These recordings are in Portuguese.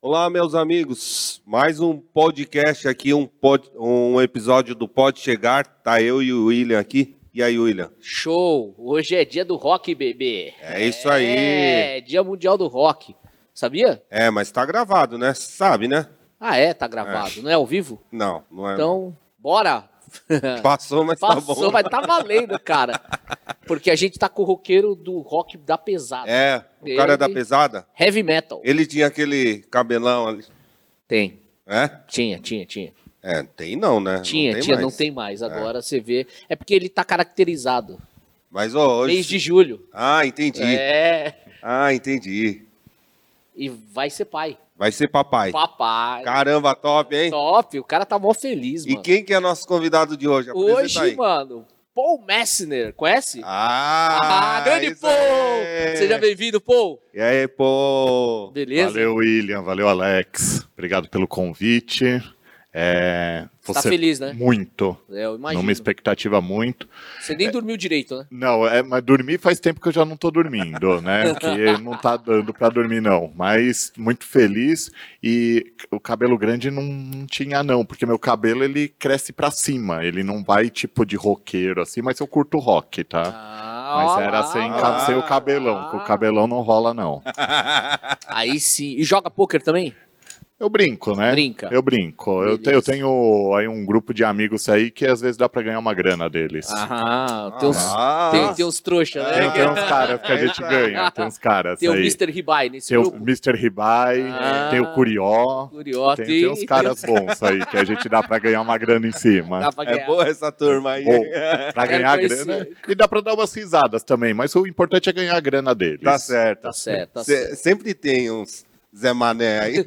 Olá, meus amigos. Mais um podcast aqui, um, pod, um episódio do Pode Chegar. Tá eu e o William aqui. E aí, William? Show! Hoje é dia do rock, bebê. É isso aí. É, dia mundial do rock. Sabia? É, mas tá gravado, né? Sabe, né? Ah, é? Tá gravado. Não é ao vivo? Não, não é. Então, bora! Passou, mas tá Passou, bom. mas tá valendo, cara. Porque a gente tá com o roqueiro do rock da pesada. É, o cara Ele- da pesada, Heavy metal. ele tinha aquele cabelão ali. Tem. É? Tinha, tinha, tinha. É, tem não, né? Tinha, tem tinha, mais. não tem mais. Agora você vê. É porque ele tá caracterizado. Mas ó, hoje. Mês de julho. Ah, entendi. É. Ah, entendi. E vai ser pai. Vai ser papai. Papai. Caramba, top, hein? Top. O cara tá mó feliz, E mano. quem que é nosso convidado de hoje? Apresenta Hoje, aí. mano, Paul Messner, conhece? Ah, Ah, grande Paul! aí. Seja bem-vindo, Paul. E aí, pô? Beleza? Valeu, William. Valeu, Alex. Obrigado pelo convite. É, Você tá você- feliz, né? Muito. É, eu imagino. Numa expectativa muito. Você nem dormiu direito, né? Não, é, mas dormir faz tempo que eu já não tô dormindo, né? Que não tá dando pra dormir, não. Mas muito feliz. E o cabelo grande não, tinha, não, porque meu cabelo ele cresce pra cima. Ele não vai tipo de roqueiro assim, mas eu curto rock, tá? Ah, Mas era sem, sem o cabelão. Com o cabelão não rola, não. Aí sim. E joga pôquer também? Eu brinco, né? Brinca. Eu brinco. Eu, te- eu tenho aí um grupo de amigos aí que às vezes dá pra ganhar uma grana deles. Aham. Tem uns, Ah. tem, tem uns trouxa, né? Tem, tem uns caras que a gente ganha. Tem uns caras Tem o aí. Mr. Ribai nesse Tem o grupo. Mr. Ribai, Ah. tem o Curió. Curioso. Tem, tem uns caras bons aí que a gente dá pra ganhar uma grana em cima. Dá pra É ganhar. boa essa turma aí. Bom, pra ganhar grana. E dá pra dar umas risadas também, mas o importante é ganhar a grana deles. Tá certo. Tá certo, tá certo. sempre tem uns Zé Mané aí.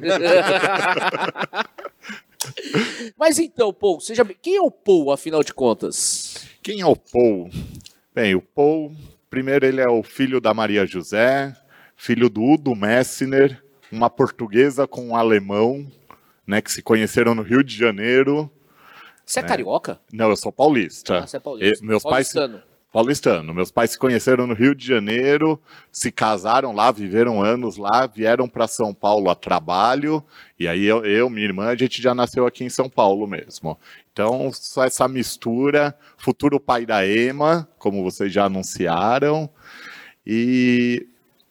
Mas então, Paul, seja bem... quem é o Paul, afinal de contas? Quem é o Paul? Bem, o Paul, primeiro ele é o filho da Maria José, filho do Udo Messner, uma portuguesa com um alemão, né, que se conheceram no Rio de Janeiro. Você é, carioca? Não, eu sou paulista. Ah, você é paulista. E meus pais Paulistano. Meus pais se conheceram no Rio de Janeiro, se casaram lá, viveram anos lá, vieram para São Paulo a trabalho, e aí eu, eu, minha irmã, a gente já nasceu aqui em São Paulo mesmo. Então, só essa mistura, futuro pai da Ema, como vocês já anunciaram, e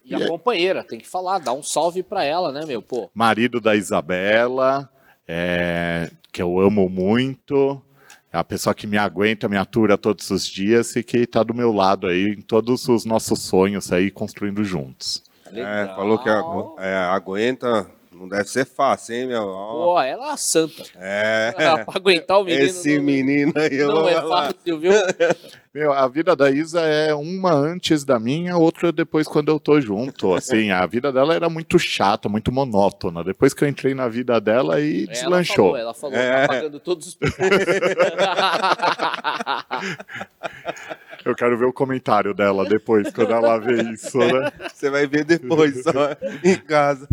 E a companheira, tem que falar, dá um salve pra ela, né, meu? Pô, marido da Isabela, é, que eu amo muito, é a pessoa que me aguenta, me atura todos os dias e que está do meu lado aí em todos os nossos sonhos aí construindo juntos. É, falou que agu- é, aguenta. Não deve ser fácil, hein, meu? Ó, Pô, ela é uma santa. É. pra aguentar o menino. Esse não, menino aí, eu Não é fácil, viu? Meu, a vida da Isa é uma antes da minha, outra depois quando eu tô junto. Assim, a vida dela era muito chata, muito monótona. Depois que eu entrei na vida dela, aí Ela deslanchou. falou, ela falou, É. tá pagando todos os pecados. Eu quero ver o comentário dela depois, quando ela vê isso, né? Você vai ver depois, só em casa.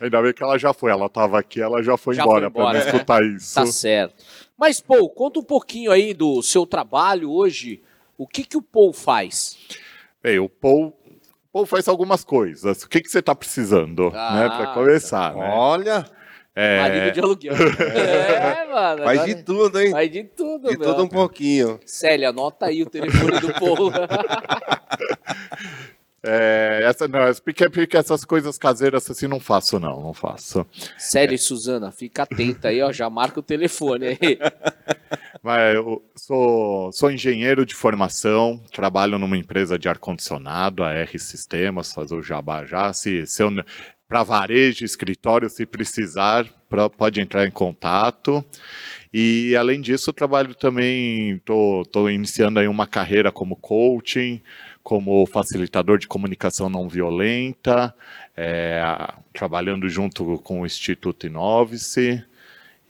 Ainda bem que ela já foi. Ela tava aqui, ela já foi Já embora, foi embora, não né? escutar isso. tá certo. Mas, Paul, conta um pouquinho aí do seu trabalho hoje. O que, que o Paul faz? Bem, o Paul, o Paul faz algumas coisas. O que, que você tá precisando, Ah, né? Pra começar, né? Olha, É, Marido de aluguel. é, mano. faz agora- de tudo, hein? Faz de tudo, De meu. tudo um pouquinho. Célia, anota aí o telefone do Paul. é, essa, não, porque, porque essas coisas caseiras assim não faço, não, não faço. Célia e Suzana, fica atenta aí, ó. Já marca o telefone aí. Mas eu sou, sou engenheiro de formação, trabalho numa empresa de ar-condicionado, a R Sistemas, fazer o jabá já. Se, se para varejo, escritório, se precisar, pra, pode entrar em contato. E além disso, trabalho também, estou iniciando aí uma carreira como coaching, como facilitador de comunicação não violenta, é, trabalhando junto com o Instituto Inovice.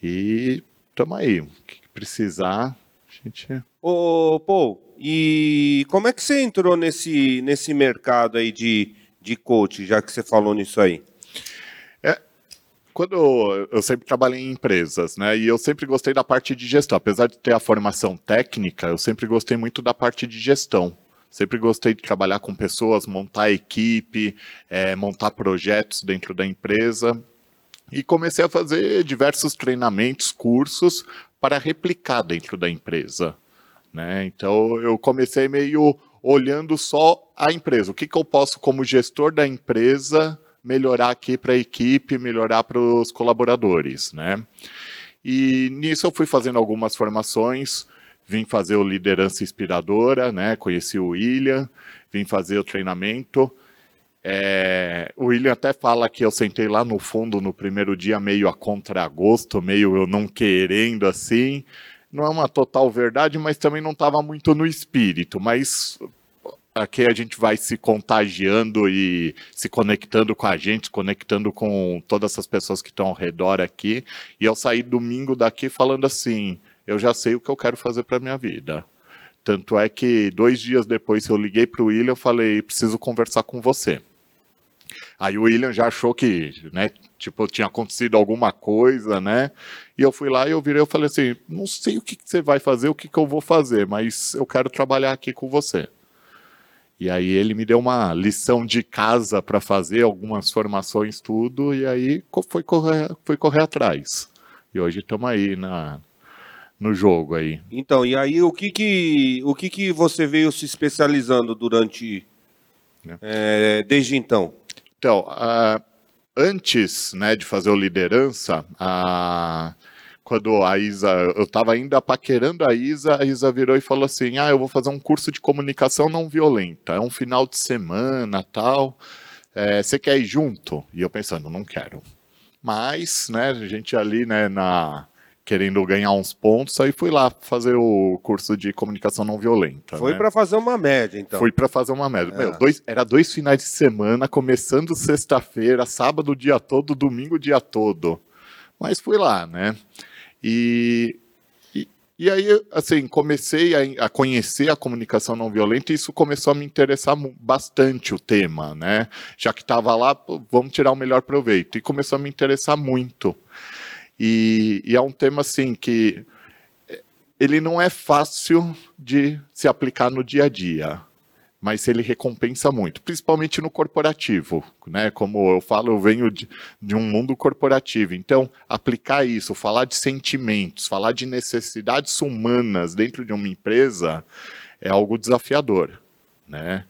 E estamos aí. O que precisar, a gente. Ô, Paul, e como é que você entrou nesse, nesse mercado aí de, de coach, já que você falou nisso aí? Quando eu, sempre trabalhei em empresas, né? E eu sempre gostei da parte de gestão. Apesar de ter a formação técnica, eu sempre gostei muito da parte de gestão. Sempre gostei de trabalhar com pessoas, montar equipe, é, montar projetos dentro da empresa. E comecei a fazer diversos treinamentos, cursos para replicar dentro da empresa. Né? Então eu comecei meio olhando só a empresa. O que, que eu posso, como gestor da empresa, melhorar aqui para a equipe, melhorar para os colaboradores, né? E nisso eu fui fazendo algumas formações, vim fazer o liderança inspiradora, né? Conheci o William, vim fazer o treinamento. É, o William até fala que eu sentei lá no fundo no primeiro dia meio a contragosto, meio eu não querendo assim. Não é uma total verdade, mas também não estava muito no espírito. Mas aqui a gente vai se contagiando e se conectando com a gente, conectando com todas essas pessoas que estão ao redor aqui. E eu saí domingo daqui falando assim: eu já sei o que eu quero fazer para minha vida. Tanto é que dois dias depois eu liguei para o William e falei: preciso conversar com você. Aí o William já achou que, né, tipo, tinha acontecido alguma coisa, né? E eu fui lá e eu virei e falei assim: não sei o que, que você vai fazer, o que, que eu vou fazer, mas eu quero trabalhar aqui com você. E aí ele me deu uma lição de casa para fazer, algumas formações, tudo, e aí foi correr, foi correr atrás. E hoje estamos aí na, no jogo aí. Então, e aí o que que, o que, que você veio se especializando durante, é. É, desde então? Então, uh, antes né, de fazer o liderança, uh, quando a Isa, eu estava ainda paquerando a Isa, a Isa virou e falou assim: Ah, eu vou fazer um curso de comunicação não violenta, é um final de semana tal. É, você quer ir junto? E eu pensando, não quero. Mas, né, a gente ali, né, na, querendo ganhar uns pontos, aí fui lá fazer o curso de comunicação não violenta. Foi né? para fazer uma média, então. Fui para fazer uma média. É. Meu, dois, era dois finais de semana, começando sexta-feira, sábado o dia todo, domingo o dia todo. Mas fui lá, né? E, e, e aí, assim, comecei a, a, conhecer a comunicação não violenta e isso começou a me interessar bastante o tema, né? Já que estava lá, vamos tirar o melhor proveito. E começou a me interessar muito. E, e é um tema assim que eh, ele não é fácil de se aplicar no dia a dia, mas ele recompensa muito, principalmente no corporativo, né? Como eu falo, eu venho de, de, um mundo corporativo, então aplicar isso, falar de sentimentos, falar de necessidades humanas dentro de uma empresa é algo desafiador, né?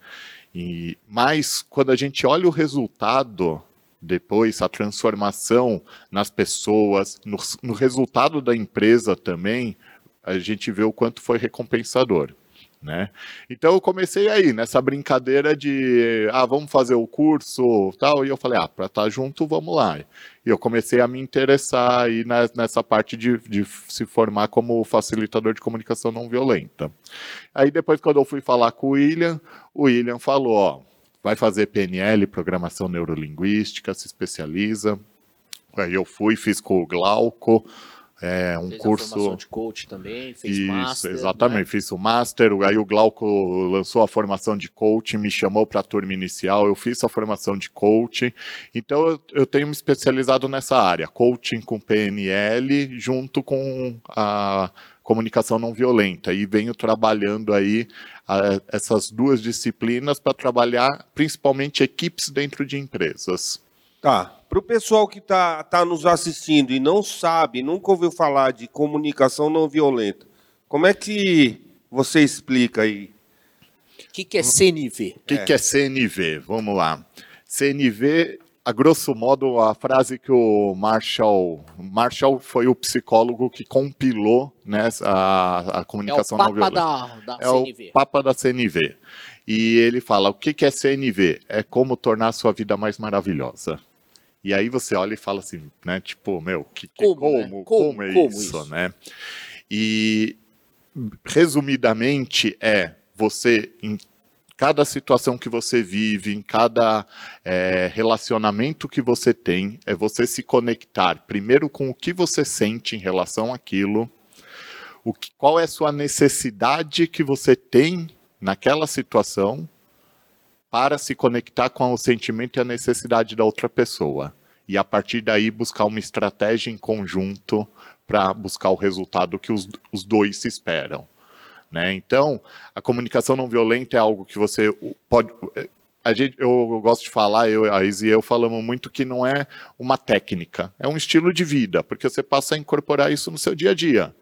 E, mas quando a gente olha o resultado depois a transformação nas pessoas, no, no, resultado da empresa também, a gente vê o quanto foi recompensador. Né? Então eu comecei aí nessa brincadeira de ah, vamos fazer o curso tal, e eu falei, ah, para estar tá junto, vamos lá. E eu comecei a me interessar aí nessa parte de, de se formar como facilitador de comunicação não violenta. Aí depois, quando eu fui falar com o William, o William falou, ó, vai fazer PNL, Programação Neurolinguística, se especializa. Aí eu fui, fiz com o Glauco, é, um fez curso. formação de coach também, fez Isso, master. Exatamente, né? fiz o master. Aí o Glauco lançou a formação de coach, me chamou para a turma inicial. Eu fiz a formação de coach. Então eu, eu tenho me especializado nessa área, coaching com PNL, junto com a comunicação não violenta. E venho trabalhando aí a, essas duas disciplinas para trabalhar principalmente equipes dentro de empresas. Tá. Para o pessoal que está tá nos assistindo e não sabe, nunca ouviu falar de comunicação não violenta, como é que você explica aí? O que, que é CNV? O que, é. que é CNV? Vamos lá. CNV a grosso modo, a frase que o Marshall. Marshall foi o psicólogo que compilou né, a, a comunicação é não violenta. Da, da é CNV. o Papa da CNV. E ele fala: o que, que é CNV? É como tornar a sua vida mais maravilhosa. E aí você olha e fala assim, né? Tipo, meu, que, que como, como, né? como, como, é como isso, isso, né? E resumidamente é você cada situação que você vive, em cada é, relacionamento que você tem, é você se conectar primeiro com o que você sente em relação àquilo, o que, qual é a sua necessidade que você tem naquela situação para se conectar com o sentimento e a necessidade da outra pessoa. E a partir daí buscar uma estratégia em conjunto para buscar o resultado que os, os dois se esperam. Né? Então, a comunicação não violenta é algo que você pode. A gente, eu gosto de falar, eu, a Izzy e eu falamos muito que não é uma técnica, é um estilo de vida, porque você passa a incorporar isso no seu dia a dia.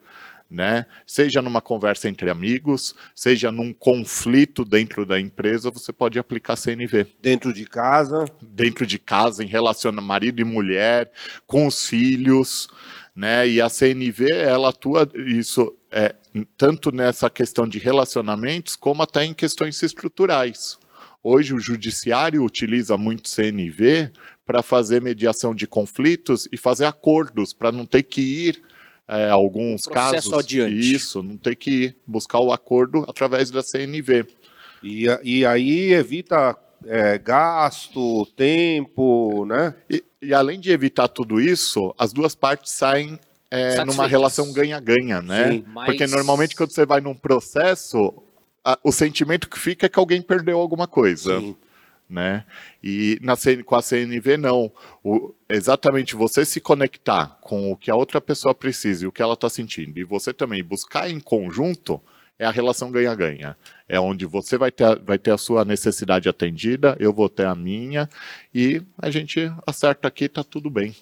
Né? Seja numa conversa entre amigos, seja num conflito dentro da empresa, você pode aplicar CNV. Dentro de casa? Dentro de casa, em relação a marido e mulher, com os filhos, né? E a CNV, ela atua isso é, tanto nessa questão de relacionamentos, como até em questões estruturais. Hoje o judiciário utiliza muito CNV para fazer mediação de conflitos e fazer acordos, para não ter que ir é, alguns casos adiante. isso, não ter que ir buscar o acordo através da CNV. E, e aí evita é, gasto, tempo, né? E, e, além de evitar tudo isso, as duas partes saem é, numa relação ganha-ganha, né? Sim, mas... Porque normalmente quando você vai num processo, a, o sentimento que fica é que alguém perdeu alguma coisa. Sim. Né? E na CN, com a CNV, não. O, exatamente você se conectar com o que a outra pessoa precisa e o que ela está sentindo, e você também buscar em conjunto, é a relação ganha-ganha. É onde você vai ter, vai ter a sua necessidade atendida, eu vou ter a minha, e a gente acerta aqui, tá tudo bem.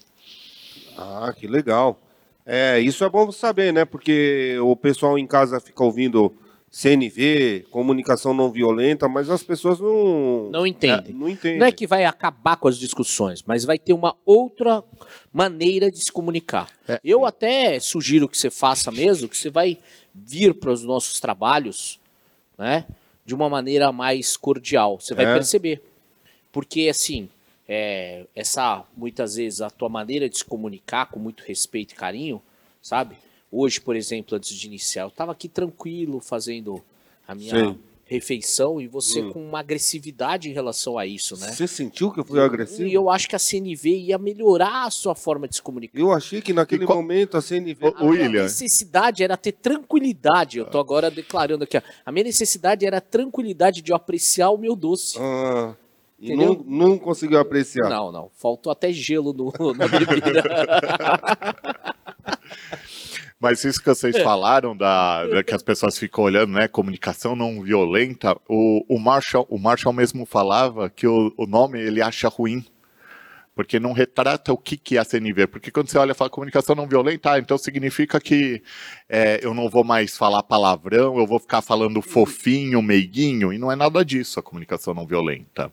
Ah, que legal. É, isso é bom saber, né? Porque o pessoal em casa fica ouvindo CNV, comunicação não violenta, mas as pessoas não. Não entendem. É, não entendem. Não é que vai acabar com as discussões, mas vai ter uma outra maneira de se comunicar. É. Eu até sugiro que você faça mesmo, que você vai vir para os nossos trabalhos, né? De uma maneira mais cordial. Você vai é. perceber. Porque, assim, é, essa, muitas vezes, a tua maneira de se comunicar com muito respeito e carinho, sabe? Hoje, por exemplo, antes de iniciar, eu estava aqui tranquilo fazendo a minha Sim. refeição e você hum. com uma agressividade em relação a isso, né? Você sentiu que eu fui agressivo? E eu acho que a CNV ia melhorar a sua forma de se comunicar. Eu achei que naquele qual... momento a CNV... A minha necessidade era ter tranquilidade. Eu estou agora declarando aqui. A minha necessidade era tranquilidade de eu apreciar o meu doce. Ah... E não, não conseguiu apreciar. Não, não. Faltou até gelo no, na bebida. Mas isso que vocês é. falaram, da, da, que as pessoas ficam olhando, né? Comunicação não violenta. O, o, Marshall, o Marshall mesmo falava que o, o nome ele acha ruim. Porque não retrata o que, que é a CNV. Porque quando você olha e fala comunicação não violenta, ah, então significa que é, eu não vou mais falar palavrão, eu vou ficar falando fofinho, meiguinho, e não é nada disso a comunicação não violenta.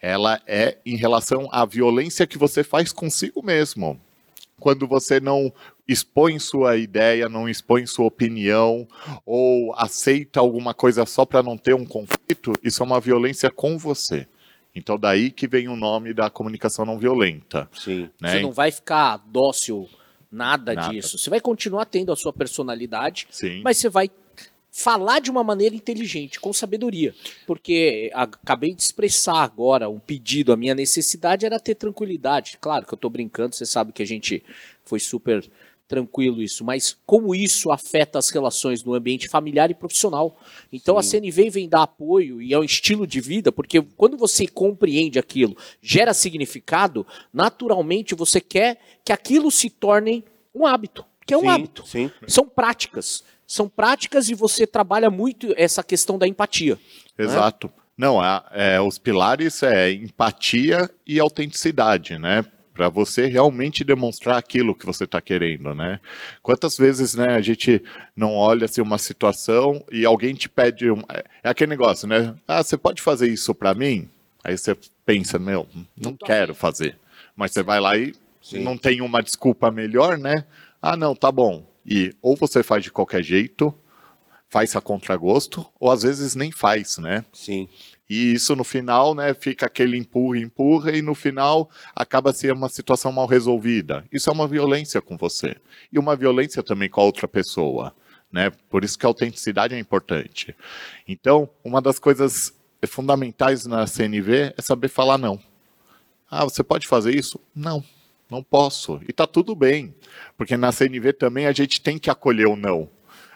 Ela é em relação à violência que você faz consigo mesmo quando você não expõe sua ideia, não expõe sua opinião, ou aceita alguma coisa só para não ter um conflito, isso é uma violência com você. Então daí que vem o nome da comunicação não violenta. Sim. Né? Você não vai ficar dócil nada, nada, disso. Você vai continuar tendo a sua personalidade, Sim. mas você vai falar de uma maneira inteligente, com sabedoria. Porque acabei de expressar agora um pedido, a minha necessidade era ter tranquilidade. Claro que eu estou brincando, você sabe que a gente foi super tranquilo isso, mas como isso afeta as relações no ambiente familiar e profissional. Então Sim. a CNV vem dar apoio e é um estilo de vida, porque quando você compreende aquilo, gera significado, naturalmente você quer que aquilo se torne um hábito, que é um sim, hábito. Sim. São práticas. São práticas e você trabalha muito essa questão da empatia. Né? Exato. Né? Não, é, é, os pilares é empatia e autenticidade, né? Para você realmente demonstrar aquilo que você está querendo, né? Quantas vezes, né, a gente não olha assim uma situação e alguém te pede um, é, é aquele negócio, né? Ah, você pode fazer isso para mim? Aí você pensa, meu, não quero fazer. Mas você vai lá e Sim. não tem uma desculpa melhor, né? Ah, não, tá bom. E ou você faz de qualquer jeito, faz a contragosto, ou às vezes nem faz, né? Sim. E isso no final, né, fica aquele empurra, empurra, e no final acaba sendo uma situação mal resolvida. Isso é uma violência com você. E uma violência também com a outra pessoa. Né? Por isso que a autenticidade é importante. Então, uma das coisas fundamentais na CNV é saber falar não. Ah, você pode fazer isso? Não, não posso. E tá tudo bem. Porque na CNV também a gente tem que acolher o não.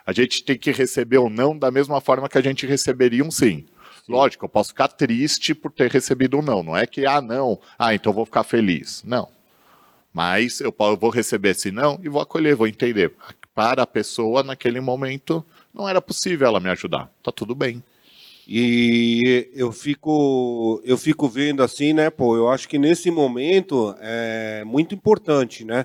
A gente tem que receber o não da mesma forma que a gente receberia um sim. Lógico, eu posso ficar triste por ter recebido um não. Não é que, ah, não, ah, então vou ficar feliz. Não. Mas eu vou receber esse não e vou acolher, vou entender. Para a pessoa, naquele momento, não era possível ela me ajudar. Tá tudo bem. E eu fico, eu fico vendo assim, né, pô, eu acho que nesse momento é muito importante, né?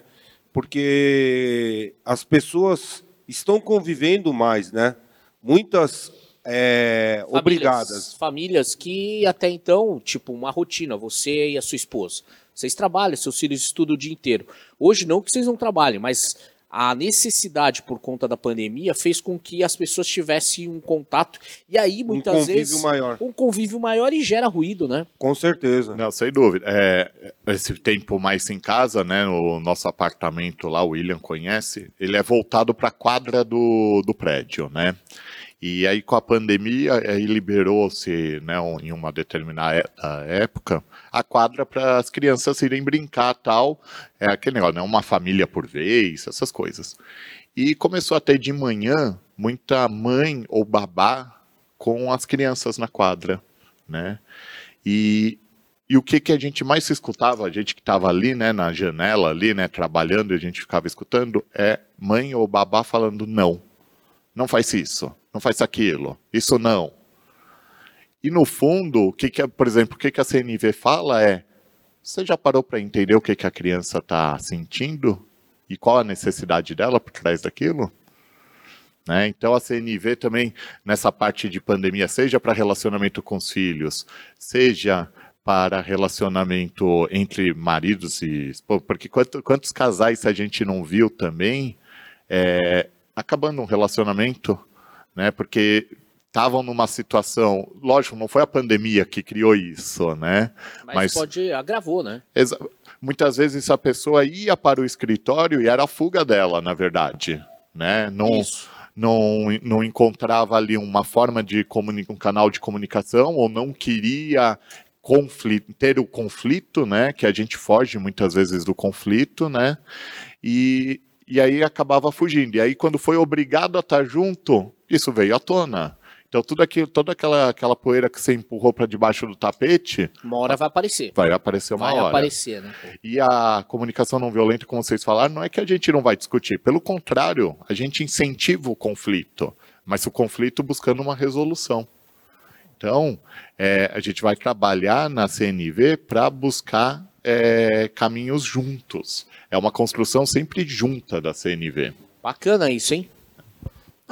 Porque as pessoas estão convivendo mais, né? Muitas é, famílias, obrigadas. Famílias que até então, tipo, uma rotina, você e a sua esposa. Vocês trabalham, seus filhos estudam o dia inteiro. Hoje não que vocês não trabalhem, mas a necessidade por conta da pandemia fez com que as pessoas tivessem um contato e aí muitas um convívio vezes maior. um convívio maior e gera ruído, né? Com certeza. Não, sem dúvida. É, esse tempo mais em casa, né? O nosso apartamento lá, o William conhece, ele é voltado para a quadra do, do prédio, né? E aí, com a pandemia, aí liberou-se, né, em uma determinada época, a quadra para as crianças irem brincar tal. É aquele negócio, né, uma família por vez, essas coisas. E começou a ter de manhã muita mãe ou babá com as crianças na quadra, né? E, e o que, que a gente mais escutava, a gente que estava ali, né, na janela ali, né, trabalhando, e a gente ficava escutando, é mãe ou babá falando não, não faz isso não faz aquilo, isso não. E no fundo, o que, que por exemplo, o que, que a CNV fala é: você já parou para entender o que, que a criança está sentindo e qual a necessidade dela por trás daquilo? Né? Então a CNV também nessa parte de pandemia, seja para relacionamento com os filhos, seja para relacionamento entre maridos e porque quantos, quantos casais a gente não viu também é, acabando um relacionamento né? Porque estavam numa situação, lógico, não foi a pandemia que criou isso, né? Mas, Mas pode agravou, né? Muitas vezes a pessoa ia para o escritório e era a fuga dela, na verdade, né? Não isso. não não encontrava ali uma forma de um canal de comunicação ou não queria conflito, ter o conflito, né? Que a gente foge muitas vezes do conflito, né? E e aí acabava fugindo. E aí, quando foi obrigado a estar junto, isso veio à tona. Então, tudo aquilo, toda aquela, aquela poeira que você empurrou para debaixo do tapete. Uma hora vai aparecer. Vai aparecer uma vai hora. Vai aparecer, né? E a comunicação não violenta, como vocês falaram, não é que a gente não vai discutir. Pelo contrário, a gente incentiva o conflito. Mas o conflito buscando uma resolução. Então, é, a gente vai trabalhar na CNV para buscar é, caminhos juntos. É uma construção sempre junta da CNV. Bacana isso, hein?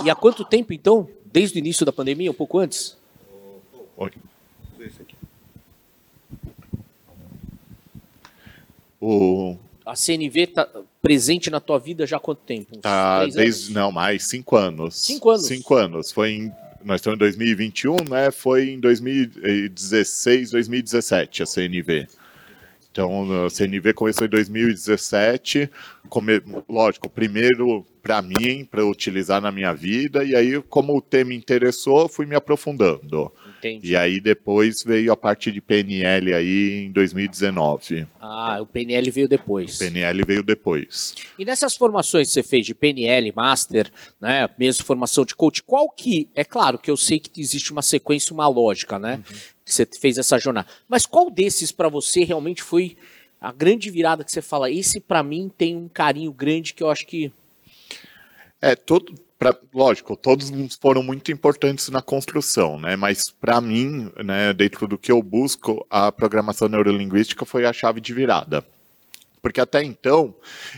E há quanto tempo, então? Desde o início da pandemia, um pouco antes? O... A CNV está presente na tua vida já há quanto tempo? Uns tá, desde, anos? não, mais cinco anos. Cinco anos? Cinco anos. Foi em, nós estamos em 2021, né? Foi em 2016, 2017 a CNV. Então, a CNV começou em 2017, come, lógico, primeiro para mim, para utilizar na minha vida, e aí, como o tema interessou, fui me aprofundando. Entendi. E aí depois veio a parte de PNL aí em 2019. Ah, o PNL veio depois. O PNL veio depois. E nessas formações que você fez de PNL, Master, né, mesmo formação de coach, qual que, é claro que eu sei que existe uma sequência, uma lógica, né, uhum. que você fez essa jornada, mas qual desses para você realmente foi a grande virada que você fala, esse para mim tem um carinho grande que eu acho que... É, todo, pra, lógico, todos foram muito importantes na construção, né? Mas para mim, né, dentro do que eu busco, a programação neurolinguística foi a chave de virada. Porque até então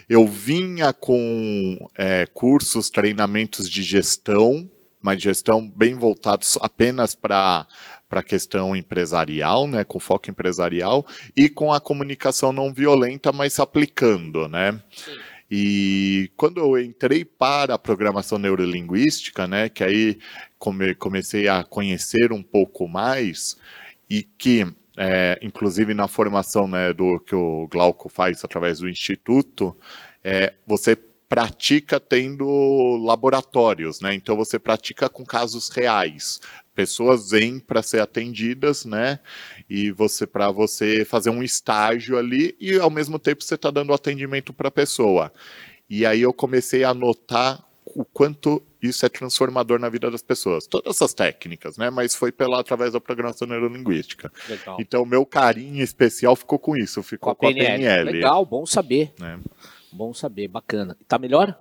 eu vinha com é, cursos, treinamentos de gestão, mas gestão bem voltados apenas para a questão empresarial, né, com foco empresarial, e com a comunicação não violenta, mas aplicando, né? Sim. E quando eu entrei para a programação neurolinguística, né, que aí come, comecei a conhecer um pouco mais e que, é, inclusive na formação né, do que o Glauco faz através do instituto, é, você pratica tendo laboratórios, né? Então você pratica com casos reais. Pessoas vêm para ser atendidas, né? E você para você fazer um estágio ali e ao mesmo tempo você está dando atendimento para a pessoa. E aí eu comecei a notar o quanto isso é transformador na vida das pessoas. Todas essas técnicas, né? Mas foi pela através da programação neurolinguística. Legal. Então meu carinho especial ficou com isso, ficou com a, com PNL. a PNL. Legal, bom saber. É. Bom saber, bacana. Tá melhor?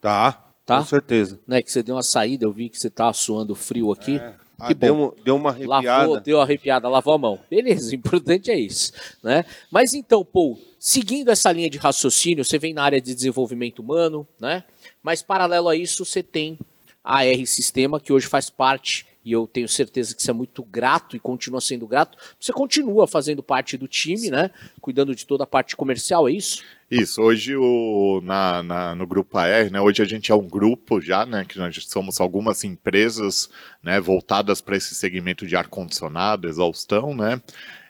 Tá. Tá? Com certeza. Né, que você deu uma saída, eu vi que você tá suando frio aqui. É. Ah, que deu, deu uma arrepiada. Lavou, deu uma arrepiada, lavou a mão. Beleza, o importante é isso. Né? Mas então, Paul, seguindo essa linha de raciocínio, você vem na área de desenvolvimento humano, né? Mas paralelo a isso, você tem a R Sistema, que hoje faz parte e eu tenho certeza que você é muito grato e continua sendo grato. Você continua fazendo parte do time, né? Cuidando de toda a parte comercial, é isso? Isso, hoje o, na, na, no Grupo AR, né, hoje a gente é um grupo já, né, que nós somos algumas empresas né, voltadas para esse segmento de ar-condicionado, exaustão, né,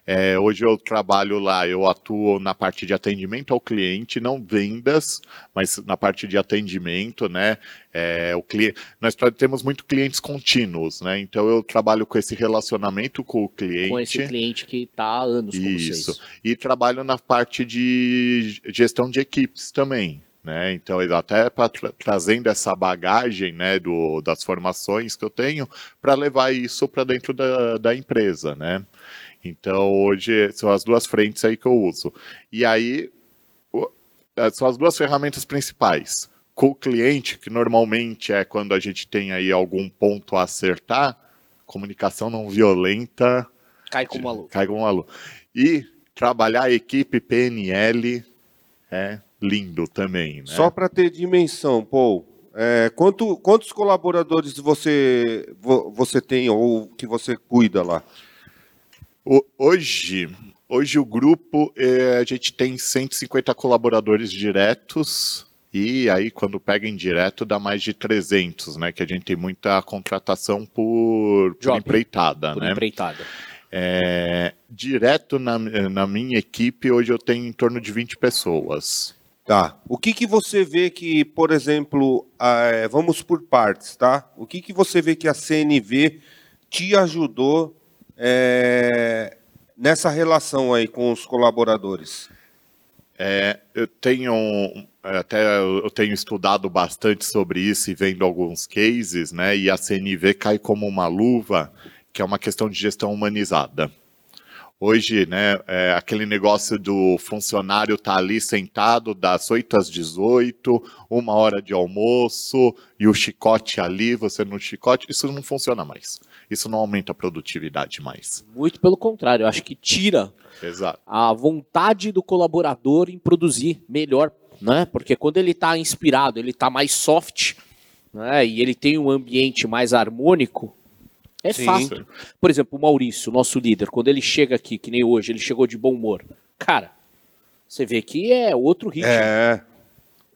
é, hoje eu trabalho lá, eu atuo na parte de atendimento ao cliente, não vendas, mas na parte de atendimento, né? É, o cliente, nós temos muito clientes contínuos, né? Então eu trabalho com esse relacionamento com o cliente. Com esse cliente que está há anos com Isso. E trabalho na parte de gestão de equipes também. Né? Então, até pra, trazendo essa bagagem né, do, das formações que eu tenho para levar isso para dentro da, da empresa. Né? Então, hoje são as duas frentes aí que eu uso. E aí, é, são as duas ferramentas principais. Com o cliente, que normalmente é quando a gente tem aí algum ponto a acertar, comunicação não violenta. Cai como aluno. Cai como aluno. E trabalhar a equipe PNL é lindo também. Né? Só para ter dimensão, Paul, é, quanto, quantos colaboradores você, você tem ou que você cuida lá? Hoje, hoje o grupo, é, a gente tem 150 colaboradores diretos, e aí, quando pega em direto, dá mais de 300, né? Que a gente tem muita contratação por, por empreitada, por né? empreitada. É, direto na, na minha equipe, hoje eu tenho em torno de 20 pessoas. Tá. O que, que você vê que, por exemplo, é, vamos por partes, tá? O que, que você vê que a CNV te ajudou é, nessa relação aí com os colaboradores? É, eu tenho até eu tenho estudado bastante sobre isso e vendo alguns cases, né? E a CNV cai como uma luva, que é uma questão de gestão humanizada. Hoje, né, é aquele negócio do funcionário estar tá ali sentado das 8 às 18, uma hora de almoço e o chicote ali, você no chicote, isso não funciona mais isso não aumenta a produtividade mais. Muito pelo contrário, eu acho que tira Exato. a vontade do colaborador em produzir melhor, né? Porque quando ele está inspirado, ele está mais soft, né? E ele tem um ambiente mais harmônico. É Sim. fácil. Por exemplo, o Maurício, nosso líder, quando ele chega aqui, que nem hoje, ele chegou de bom humor. Cara, você vê que é outro ritmo. É.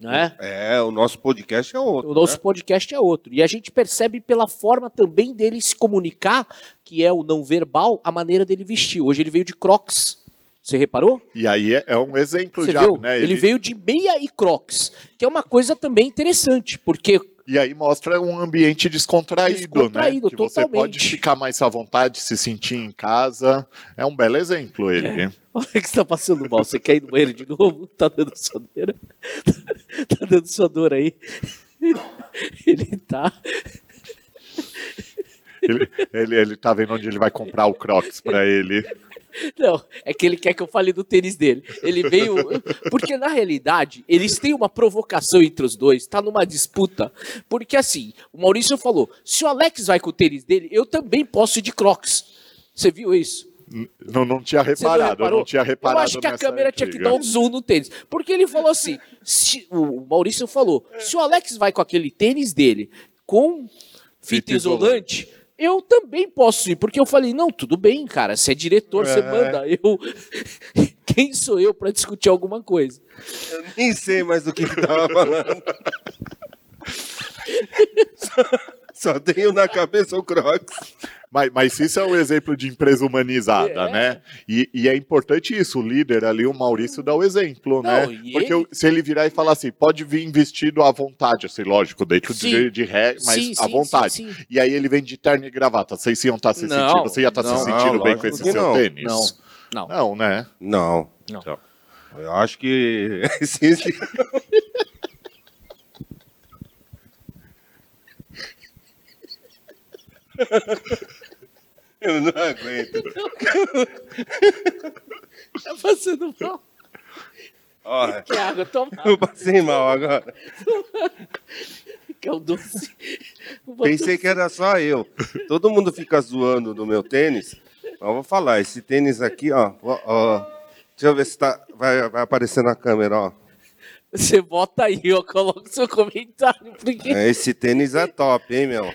Né? É, o nosso podcast é outro. O nosso né? podcast é outro. E a gente percebe pela forma também dele se comunicar, que é o não verbal, a maneira dele vestir. Hoje ele veio de crocs. Você reparou? E aí é, é um exemplo Você já, viu? né? Ele... ele veio de meia e crocs, que é uma coisa também interessante, porque e aí mostra um ambiente descontraído, descontraído né? Que totalmente. você pode ficar mais à vontade, se sentir em casa. É um belo exemplo ele. É. Olha que você tá passando mal. Você quer ir no banheiro de novo? Tá dando sua dor. tá dando sua dor aí. Ele tá. Ele, ele, ele tá vendo onde ele vai comprar o Crocs para ele. Não, é que ele quer que eu fale do tênis dele. Ele veio. Porque na realidade, eles têm uma provocação entre os dois, tá numa disputa. Porque assim, o Maurício falou: se o Alex vai com o tênis dele, eu também posso ir de Crocs. Você viu isso? Não, não tinha reparado, não eu não tinha reparado. Eu acho que a câmera tinha que dar um zoom no tênis. Porque ele falou assim: se, o Maurício falou: se o Alex vai com aquele tênis dele com fita, isolante eu também posso ir, porque eu falei, não, tudo bem, cara, você é diretor, é. você manda, eu... Quem sou eu para discutir alguma coisa? Eu nem sei mais do que ele tava falando. só, tenho na cabeça o Crocs. Mas, mas isso é um exemplo de empresa humanizada, é. né? E, e, é importante isso, o líder ali, o Maurício, dá o exemplo, Não, né? Porque ele... se ele virar e falar assim, pode vir vestido à vontade, assim, lógico, dentro de, de ré, mas sim, à sim, vontade. Sim, e aí ele vem de terno e gravata. Vocês iam estar tá se não, sentindo, você ia estar tá se sentindo bem com esse seu não. tênis? Não. Não. Não, né? Não. Não. Então, eu acho que Eu não aguento. tá passando mal. Olha, que água, toma. Eu passei mal agora. Que é o doce. Pensei que era só eu. Todo mundo fica zoando do meu tênis. Mas eu vou falar, esse tênis aqui, ó, ó, deixa eu ver se tá, vai, vai aparecer na câmera, ó. Você bota aí, eu coloco seu comentário. Porque... É, esse tênis é top, hein, meu?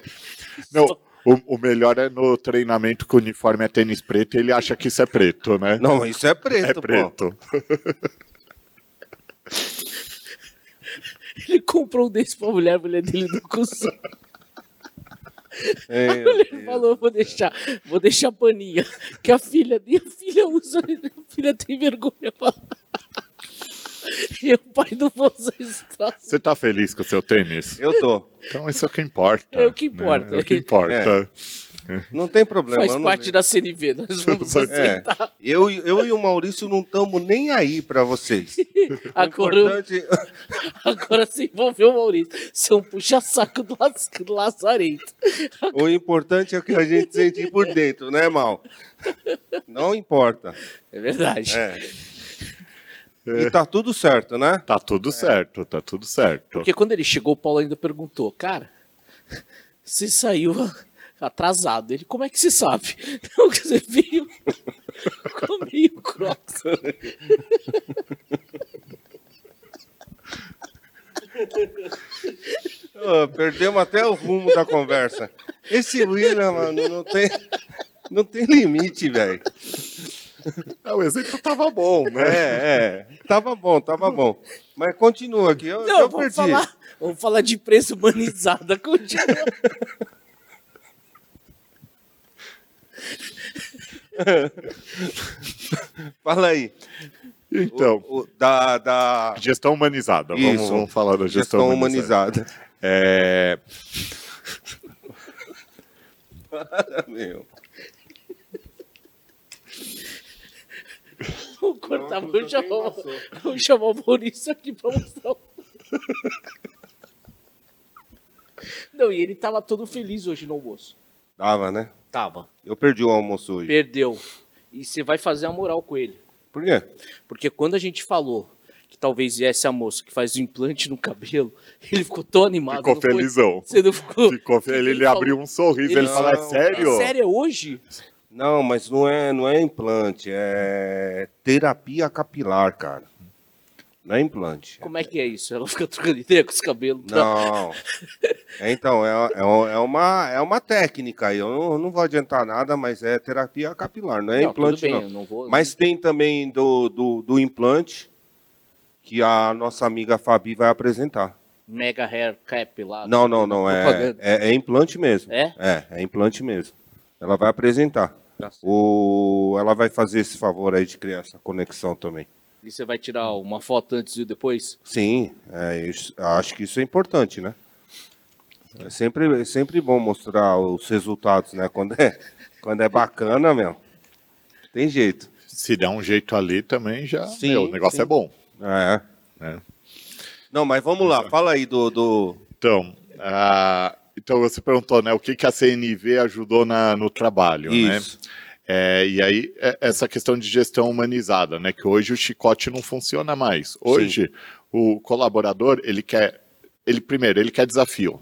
Não, o, o, melhor é no treinamento que o uniforme é tênis preto e ele acha que isso é preto, né? Não, isso é preto, É preto. ele comprou um desse pra mulher, a mulher dele não consegue. É, a mulher falou, vou deixar, vou deixar paninha, que a filha, e a filha usa, a filha tem vergonha. E o pai do vocês Você tá feliz com o seu tênis? Eu tô. Então isso é o que importa. É o que importa. Né? É o que importa. É. Não tem problema. Faz parte da CNV, nós vamos é. eu, eu e o Maurício não estamos nem aí para vocês. agora, importante... agora se envolveu o Maurício. São puxa-saco do, do Lazarento. O importante é o que a gente sente por dentro, né, Mal? Não importa. É verdade. É. E tá tudo certo, né? Tá tudo certo, tá tudo certo. Porque quando ele chegou, o Paulo ainda perguntou, cara, você saiu atrasado. Ele, como é que você sabe? Não, que você viu com meio crocs. oh, perdemos até o rumo da conversa. Esse William, mano, não tem, não tem limite, velho. É, o exemplo tava bom, né? É, é. Tava bom, tava bom. Mas continua aqui. Eu, Não, eu vamos perdi. Falar, vamos falar de preço humanizada. Continua. Fala aí. Então, o, o, da, da, Gestão humanizada. Vamos, vamos, falar da gestão, gestão humanizada. humanizada. É... Para, meu. Vou chamar, vou chamar o Maurício aqui pra mostrar. Não, e ele tava todo feliz hoje no almoço. Tava, né? Tava. Eu perdi o almoço hoje. Perdeu. E você vai fazer a moral com ele. Por quê? Porque quando a gente falou que talvez viesse a moça que faz o implante no cabelo, ele ficou tão animado. Ficou felizão. Você não ficou. ficou ele, ele abriu um sorriso, ele, ele falou: é sério? É sério, é hoje? Não, mas não é, não é implante, é terapia capilar, cara. Não é implante. Como é que é isso? Ela fica trocando ideia com os cabelos? Não. É, então, é, é, é, uma, é uma técnica aí. Eu não, não vou adiantar nada, mas é terapia capilar, não é não, implante. Bem, não. não vou... Mas tem também do, do, do implante que a nossa amiga Fabi vai apresentar. Mega Hair Cap lá. Não, não, não. É, é, é implante mesmo. É? É, é implante mesmo. Ela vai apresentar. O... Ela vai fazer esse favor aí de criar essa conexão também. E você vai tirar uma foto antes e depois? Sim, é, acho que isso é importante, né? É sempre, é sempre bom mostrar os resultados, né? Quando é, quando é bacana, meu, tem jeito. Se der um jeito ali também, já sim, meu, o negócio sim. é bom. É. é. Não, mas vamos lá, fala aí do... do... Então, uh, então você perguntou, né, o que, que a CNV ajudou na, no trabalho, né? Isso. né? É, e aí, é, essa questão de gestão humanizada, né? Que hoje o chicote não funciona mais. Hoje, Sim. o colaborador, ele quer. Ele, primeiro, ele quer desafio.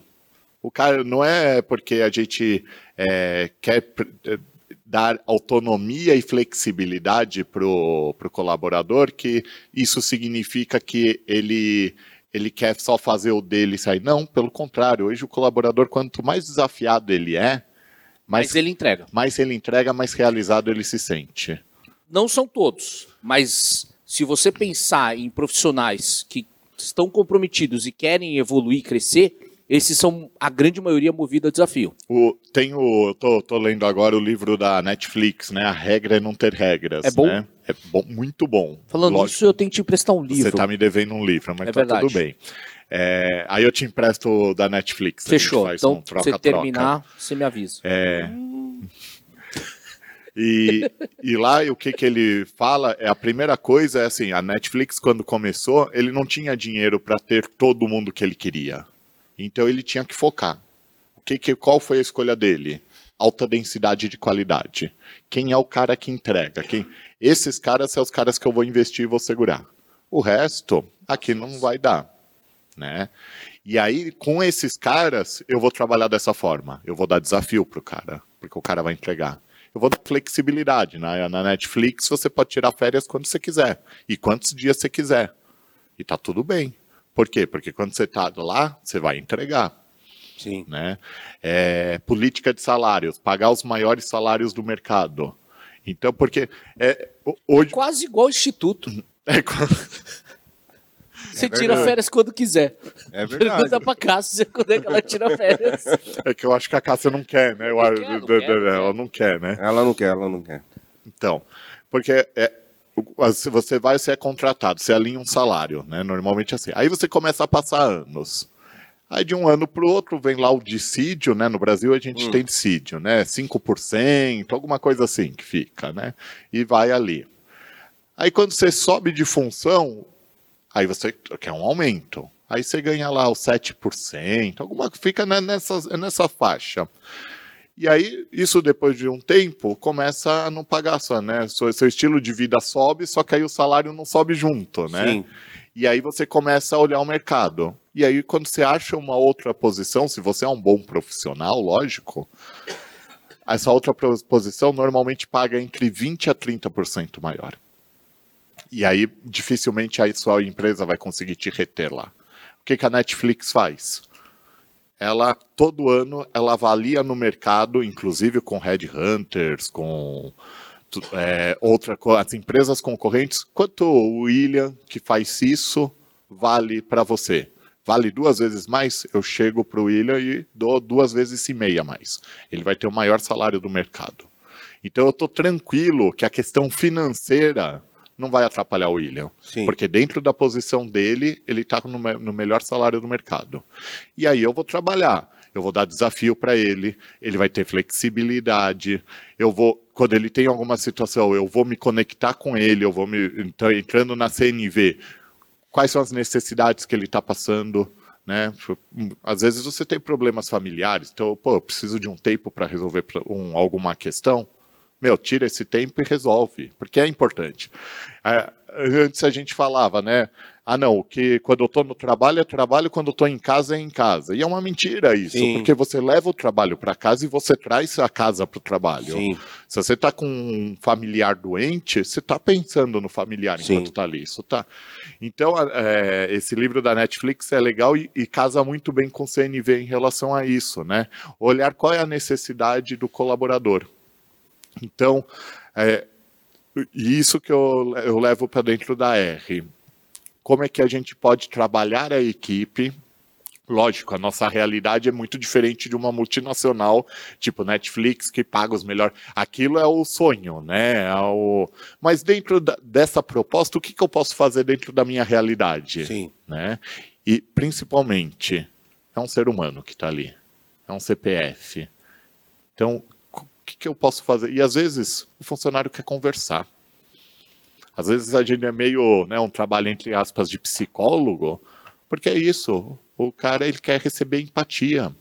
O cara não é porque a gente é, quer é, dar autonomia e flexibilidade para o colaborador que isso significa que ele ele quer só fazer o dele sair. Não, pelo contrário, hoje o colaborador, quanto mais desafiado ele é, mais, mais ele entrega. Mais ele entrega, mais realizado ele se sente. Não são todos, mas se você pensar em profissionais que estão comprometidos e querem evoluir e crescer, esses são a grande maioria movida a desafio. O, tem o, tô, tô lendo agora o livro da Netflix, né? A regra é não ter regras. É bom? Né? É bom, muito bom. Falando Lógico, isso, eu tenho que te emprestar um livro. Você tá me devendo um livro, mas é tá verdade. tudo bem. É, aí eu te empresto da Netflix. Fechou. Então, um troca, você terminar, troca. você me avisa. É. E, e lá o que, que ele fala é a primeira coisa é assim, a Netflix quando começou, ele não tinha dinheiro para ter todo mundo que ele queria. Então ele tinha que focar. O que, que, qual foi a escolha dele? Alta densidade de qualidade. Quem é o cara que entrega? Quem? Esses caras são os caras que eu vou investir e vou segurar. O resto, aqui não vai dar. né? E aí, com esses caras, eu vou trabalhar dessa forma. Eu vou dar desafio pro cara, porque o cara vai entregar. Eu vou dar flexibilidade. Na, na Netflix, você pode tirar férias quando você quiser e quantos dias você quiser. E tá tudo bem. Por quê? Porque quando você tá lá, você vai entregar. Sim. Né? É, política de salários, pagar os maiores salários do mercado. Então, porque é, hoje... Quase igual ao Instituto. É, você é tira férias quando quiser. É verdade. Pergunta pra Cássia quando é que ela tira férias. É que eu acho que a Cássia não quer, né? Eu, não quer, não quer, ela não quer, né? Ela não quer, ela não quer. Então, porque é, se você vai, você é contratado, você alinha um salário, né? Normalmente assim. Aí você começa a passar anos. Aí de um ano para o outro vem lá o dissídio, né? No Brasil a gente hum. tem dissídio, né? 5%, alguma coisa assim que fica, né? E vai ali. Aí quando você sobe de função, aí você quer um aumento. Aí você ganha lá os 7%, alguma fica nessa, nessa faixa. E aí, isso depois de um tempo, começa a não pagar só, né? Seu, seu estilo de vida sobe, só que aí o salário não sobe junto, né? Sim. E aí você começa a olhar o mercado. E aí, quando você acha uma outra posição, se você é um bom profissional, lógico, essa outra posição normalmente paga entre 20% a 30% maior. E aí, dificilmente a sua empresa vai conseguir te reter lá. O que, que a Netflix faz? Ela, todo ano, ela avalia no mercado, inclusive com headhunters, com é, outra, as empresas concorrentes, quanto o William, que faz isso, vale para você? Vale duas vezes mais? Eu chego para o William e dou duas vezes e meia mais. Ele vai ter o maior salário do mercado. Então eu estou tranquilo que a questão financeira não vai atrapalhar o William. Sim. Porque dentro da posição dele, ele está no, no melhor salário do mercado. E aí eu vou trabalhar eu vou dar desafio para ele, ele vai ter flexibilidade, eu vou, quando ele tem alguma situação, eu vou me conectar com ele, eu vou me, então, entrando na CNV, quais são as necessidades que ele está passando, né? Às vezes você tem problemas familiares, então, pô, eu preciso de um tempo para resolver um, alguma questão, meu, tira esse tempo e resolve, porque é importante. É, antes a gente falava, né? Ah, não, que quando eu estou no trabalho é trabalho, quando eu estou em casa é em casa. E é uma mentira isso, Sim. porque você leva o trabalho para casa e você traz a casa para o trabalho. Sim. Se você está com um familiar doente, você está pensando no familiar enquanto está ali. Isso tá. Então, é, esse livro da Netflix é legal e, e casa muito bem com o CNV em relação a isso, né? Olhar qual é a necessidade do colaborador. Então, é, isso que eu, eu levo para dentro da R. Como é que a gente pode trabalhar a equipe? Lógico, a nossa realidade é muito diferente de uma multinacional, tipo Netflix, que paga os melhores. Aquilo é o sonho, né? É o... Mas dentro da, dessa proposta, o que, que eu posso fazer dentro da minha realidade? Sim. Né? E, principalmente, é um ser humano que está ali. É um CPF. Então, que, que eu posso fazer? E às vezes o funcionário quer conversar. Às vezes a gente é meio, né, um trabalho entre aspas de psicólogo, porque é isso. O cara ele quer receber empatia.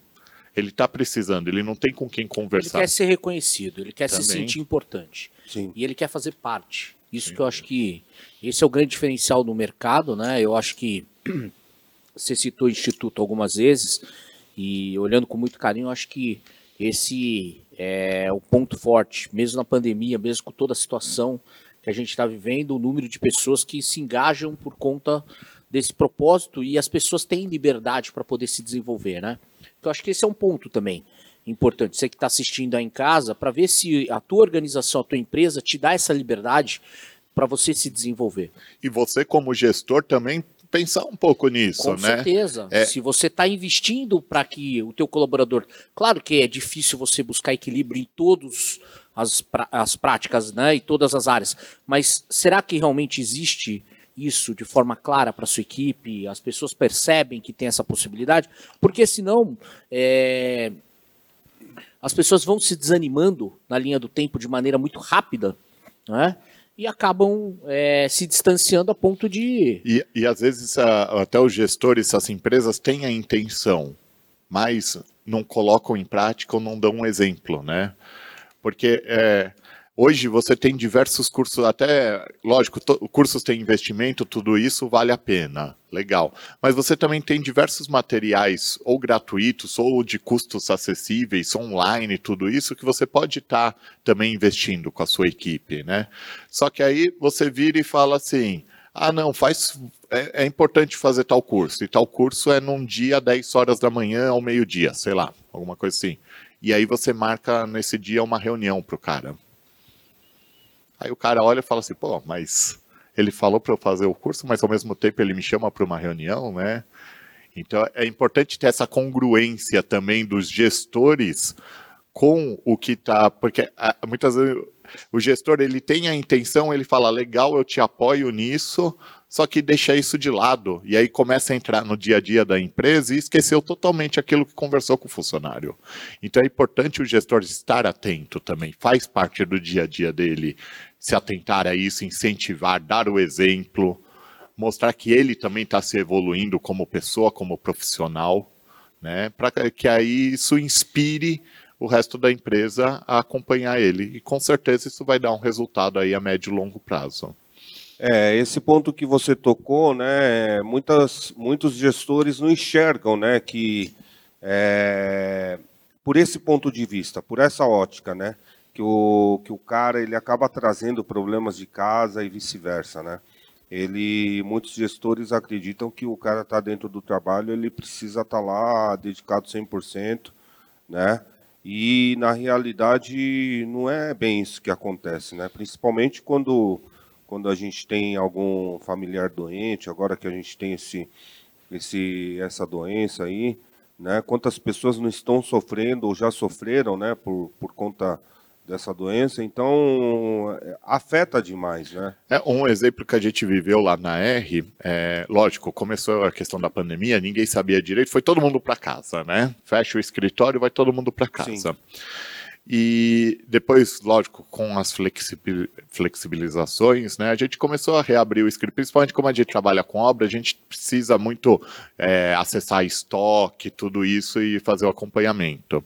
Ele está precisando, ele não tem com quem conversar. Ele quer ser reconhecido, ele quer Também. se sentir importante. Sim. E ele quer fazer parte. Isso Sim. que eu acho que esse é o grande diferencial no mercado, né? Eu acho que você citou o instituto algumas vezes e olhando com muito carinho, eu acho que esse é o ponto forte, mesmo na pandemia, mesmo com toda a situação que a gente está vivendo, o número de pessoas que se engajam por conta desse propósito e as pessoas têm liberdade para poder se desenvolver, né? Então acho que esse é um ponto também importante. Você que está assistindo aí em casa, para ver se a tua organização, a tua empresa te dá essa liberdade para você se desenvolver. E você como gestor também pensar um pouco nisso, Com né? Com certeza. É... Se você está investindo para que o teu colaborador... Claro que é difícil você buscar equilíbrio em todas as, as práticas, né? Em todas as áreas. Mas será que realmente existe isso de forma clara para sua equipe? As pessoas percebem que tem essa possibilidade? Porque senão... É... As pessoas vão se desanimando na linha do tempo de maneira muito rápida, né? E acabam é, se distanciando a ponto de. E, e às vezes a, até os gestores, essas empresas têm a intenção, mas não colocam em prática ou não dão um exemplo, né? Porque é, Hoje você tem diversos cursos, até, lógico, cursos têm investimento, tudo isso vale a pena, legal. Mas você também tem diversos materiais, ou gratuitos, ou de custos acessíveis, online, tudo isso, que você pode estar tá também investindo com a sua equipe, né? Só que aí você vira e fala assim, ah, não, faz. É, é, importante fazer tal curso. E tal curso é num dia, 10 horas da manhã ao meio-dia, sei lá, alguma coisa assim. E aí você marca nesse dia uma reunião pro cara. Aí o cara olha e fala assim, pô, mas ele falou para eu fazer o curso, mas ao mesmo tempo ele me chama para uma reunião, né? Então é importante ter essa congruência também dos gestores com o que está, porque ah, muitas vezes o gestor ele tem a intenção, ele fala legal, eu te apoio nisso, só que deixa isso de lado e aí começa a entrar no dia a dia da empresa e esqueceu totalmente aquilo que conversou com o funcionário. Então é importante o gestor estar atento também, faz parte do dia a dia dele se atentar a isso, incentivar, dar o exemplo, mostrar que ele também está se evoluindo como pessoa, como profissional, né? Para que aí isso inspire o resto da empresa a acompanhar ele. E com certeza isso vai dar um resultado aí a médio e longo prazo. É, esse ponto que você tocou, né, muitas, muitos gestores não enxergam, né, que é, por esse ponto de vista, por essa ótica, né, que o, que o cara ele acaba trazendo problemas de casa e vice-versa, né. Ele, muitos gestores acreditam que o cara está dentro do trabalho, ele precisa estar tá lá dedicado 100%, né, e na realidade não é bem isso que acontece, né, principalmente quando quando a gente tem algum familiar doente, agora que a gente tem esse, esse, essa doença aí, né? Quantas pessoas não estão sofrendo ou já sofreram, né? Por, por conta dessa doença, então afeta demais, né? É um exemplo que a gente viveu lá na R, é, lógico, começou a questão da pandemia, ninguém sabia direito, foi todo mundo para casa, né? Fecha o escritório, vai todo mundo para casa. Sim. E depois, lógico, com as flexibilizações, né, a gente começou a reabrir o script, principalmente como a gente trabalha com obra, a gente precisa muito é, acessar estoque, tudo isso e fazer o acompanhamento.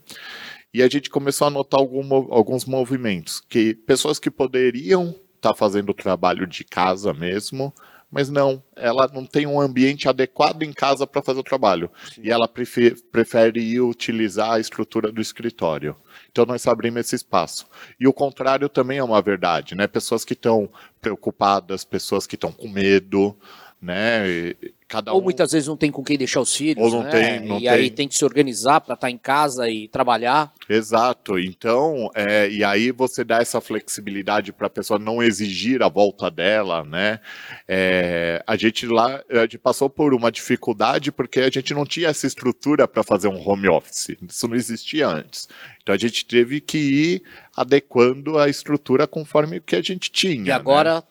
E a gente começou a notar algum, alguns movimentos, que pessoas que poderiam estar tá fazendo o trabalho de casa mesmo, mas não, ela não tem um ambiente adequado em casa para fazer o trabalho. Sim. E ela prefere, prefere ir utilizar a estrutura do escritório. Então nós abrimos esse espaço. E o contrário também é uma verdade, né? Pessoas que estão preocupadas, pessoas que estão com medo, né? Cada ou muitas vezes não tem com quem deixar os filhos, ou não né? tem, não e tem. aí tem que se organizar para estar tá em casa e trabalhar. Exato. Então, é, e aí você dá essa flexibilidade para a pessoa não exigir a volta dela, né? É, a gente lá a gente passou por uma dificuldade porque a gente não tinha essa estrutura para fazer um home office. Isso não existia antes. Então a gente teve que ir adequando a estrutura conforme o que a gente tinha. E agora né?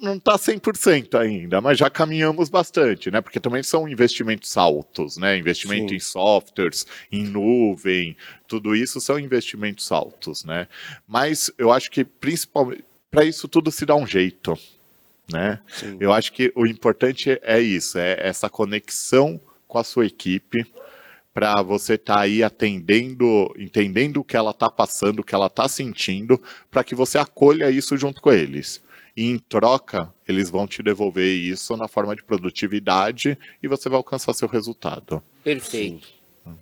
Não está 100% ainda, mas já caminhamos bastante, né? Porque também são investimentos altos, né? Investimento Sim. em softwares, em nuvem, tudo isso são investimentos altos, né? Mas eu acho que principalmente para isso tudo se dá um jeito, né? Sim. Eu acho que o importante é isso, é essa conexão com a sua equipe para você estar tá aí atendendo, entendendo o que ela está passando, o que ela está sentindo, para que você acolha isso junto com eles e em troca eles vão te devolver isso na forma de produtividade e você vai alcançar seu resultado. Perfeito. Sim.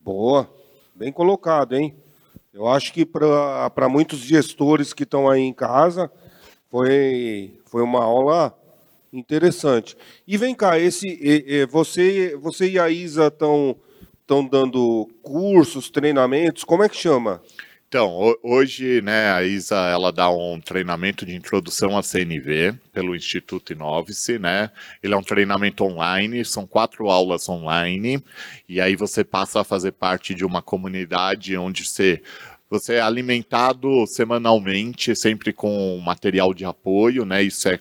Boa, bem colocado, hein? Eu acho que para muitos gestores que estão aí em casa foi, foi uma aula interessante. E vem cá, esse você você e a Isa estão estão dando cursos, treinamentos, como é que chama? Então, hoje, né, a Isa, ela dá um treinamento de introdução à CNV pelo Instituto Inovice, né? Ele é um treinamento online, são quatro aulas online, e aí você passa a fazer parte de uma comunidade onde você você é alimentado semanalmente, sempre com material de apoio, né? Isso é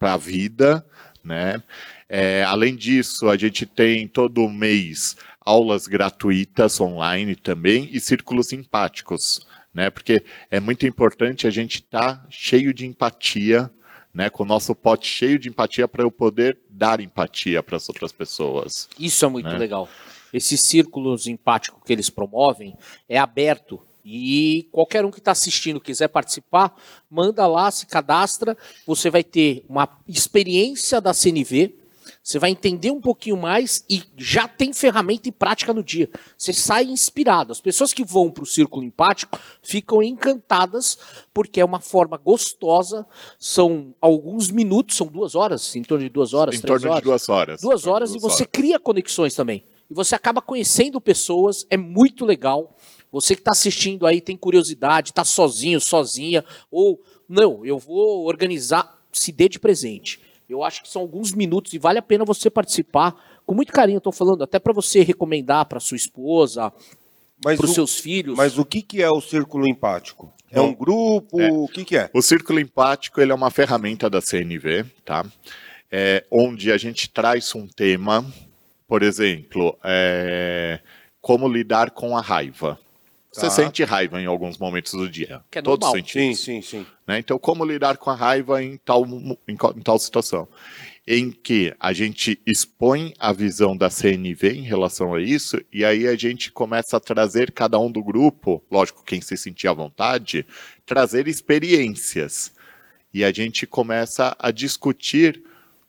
para a vida, né? É, além disso, a gente tem todo mês aulas gratuitas online também e círculos simpáticos, né? Porque é muito importante a gente estar tá cheio de empatia, né? Com o nosso pote cheio de empatia para eu poder dar empatia para as outras pessoas. Isso é muito né? legal. Esse círculo empático que eles promovem é aberto E qualquer um que está assistindo quiser participar, manda lá, se cadastra. Você vai ter uma experiência da CNV, você vai entender um pouquinho mais e já tem ferramenta e prática no dia. Você sai inspirado. As pessoas que vão para o círculo empático ficam encantadas porque é uma forma gostosa. São alguns minutos, são duas horas, em torno de duas horas, em três torno horas. de duas horas. Duas horas duas e você horas. cria conexões também. E você acaba conhecendo pessoas. É muito legal. Você que está assistindo aí tem curiosidade, está sozinho, sozinha, ou não, eu vou organizar, se dê de presente. Eu acho que são alguns minutos e vale a pena você participar. Com muito carinho, estou falando, até para você recomendar para sua esposa, para os seus filhos. Mas o que, que é o círculo empático? É um grupo? É. O que, que é? O círculo empático ele é uma ferramenta da CNV, tá? É, onde a gente traz um tema, por exemplo, é, como lidar com a raiva. Você tá. sente raiva em alguns momentos do dia. Que é Todos normal. Sim, sim, sim. Né? Então, como lidar com a raiva em tal, em, em tal situação? Em que a gente expõe a visão da CNV em relação a isso, e aí a gente começa a trazer cada um do grupo, lógico, quem se sentir à vontade, trazer experiências. E a gente começa a discutir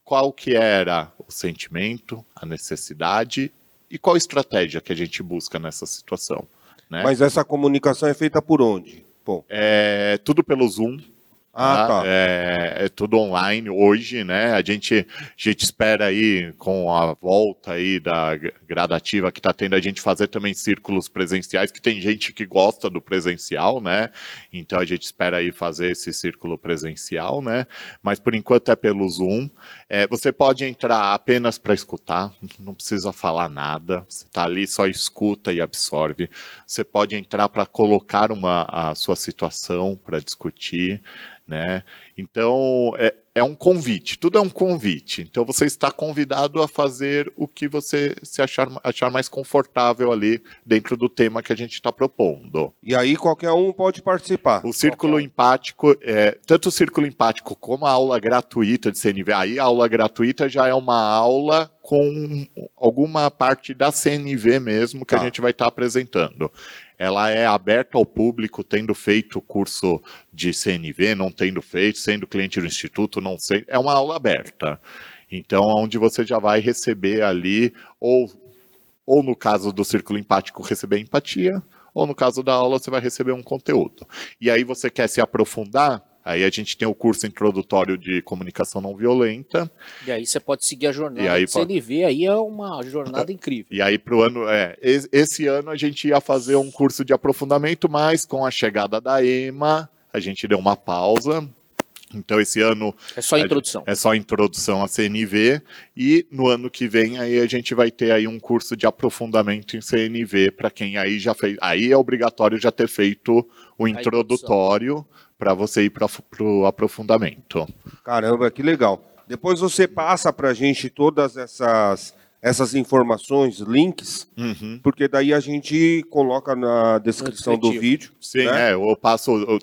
qual que era o sentimento, a necessidade e qual estratégia que a gente busca nessa situação. Né? Mas essa comunicação é feita por onde? Bom. É tudo pelo Zoom. Ah, tá. tá. É, é, tudo online hoje, né? A gente, a gente espera aí, com a volta aí da gradativa que está tendo, a gente fazer também círculos presenciais, que tem gente que gosta do presencial, né? Então a gente espera aí fazer esse círculo presencial, né? Mas por enquanto é pelo Zoom. É, você pode entrar apenas para escutar, não precisa falar nada. Você está ali, só escuta e absorve. Você pode entrar para colocar uma, a sua situação para discutir né? Então, é, é um convite, tudo é um convite. Então, você está convidado a fazer o que você se achar, achar mais confortável ali dentro do tema que a gente está propondo. E aí, qualquer um pode participar. O círculo empático, é, tanto o círculo empático como a aula gratuita de CNV, aí a aula gratuita já é uma aula com alguma parte da CNV mesmo que tá. a gente vai estar tá apresentando ela é aberta ao público, tendo feito o curso de CNV, não tendo feito, sendo cliente do instituto, não sei, é uma aula aberta. Então, onde você já vai receber ali, ou, ou no caso do círculo empático, receber empatia, ou no caso da aula, você vai receber um conteúdo. E aí você quer se aprofundar, Aí a gente tem o curso introdutório de comunicação não violenta. E aí você pode seguir a jornada e aí, CNV, aí é uma jornada incrível. E aí para o ano, é, esse ano a gente ia fazer um curso de aprofundamento, mas com a chegada da EMA, a gente deu uma pausa. Então esse ano é só introdução. É só introdução à CNV e no ano que vem aí a gente vai ter aí um curso de aprofundamento em CNV para quem aí já fez. Aí é obrigatório já ter feito o introdutório para você ir para o aprofundamento. Caramba, que legal. Depois você passa para a gente todas essas, essas informações, links, uhum. porque daí a gente coloca na descrição do vídeo. Sim, né? é, eu passo. Eu,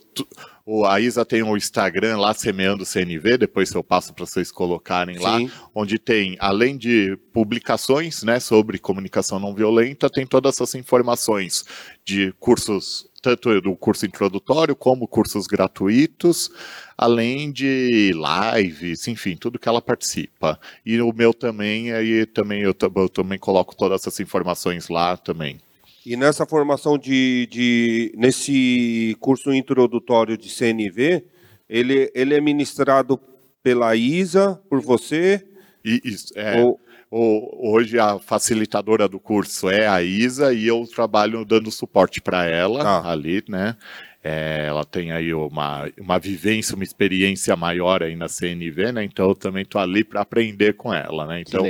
o, a Isa tem o um Instagram lá, Semeando CNV, depois eu passo para vocês colocarem Sim. lá, onde tem, além de publicações né, sobre comunicação não violenta, tem todas essas informações de cursos tanto do curso introdutório como cursos gratuitos, além de lives, enfim, tudo que ela participa. E o meu também, aí também eu, eu também coloco todas essas informações lá também. E nessa formação de, de nesse curso introdutório de CNV, ele, ele é ministrado pela Isa, por você? E, isso, é. Ou hoje a facilitadora do curso é a Isa e eu trabalho dando suporte para ela ah. ali, né? É, ela tem aí uma, uma vivência, uma experiência maior aí na CNV, né? Então eu também estou ali para aprender com ela, né? Então,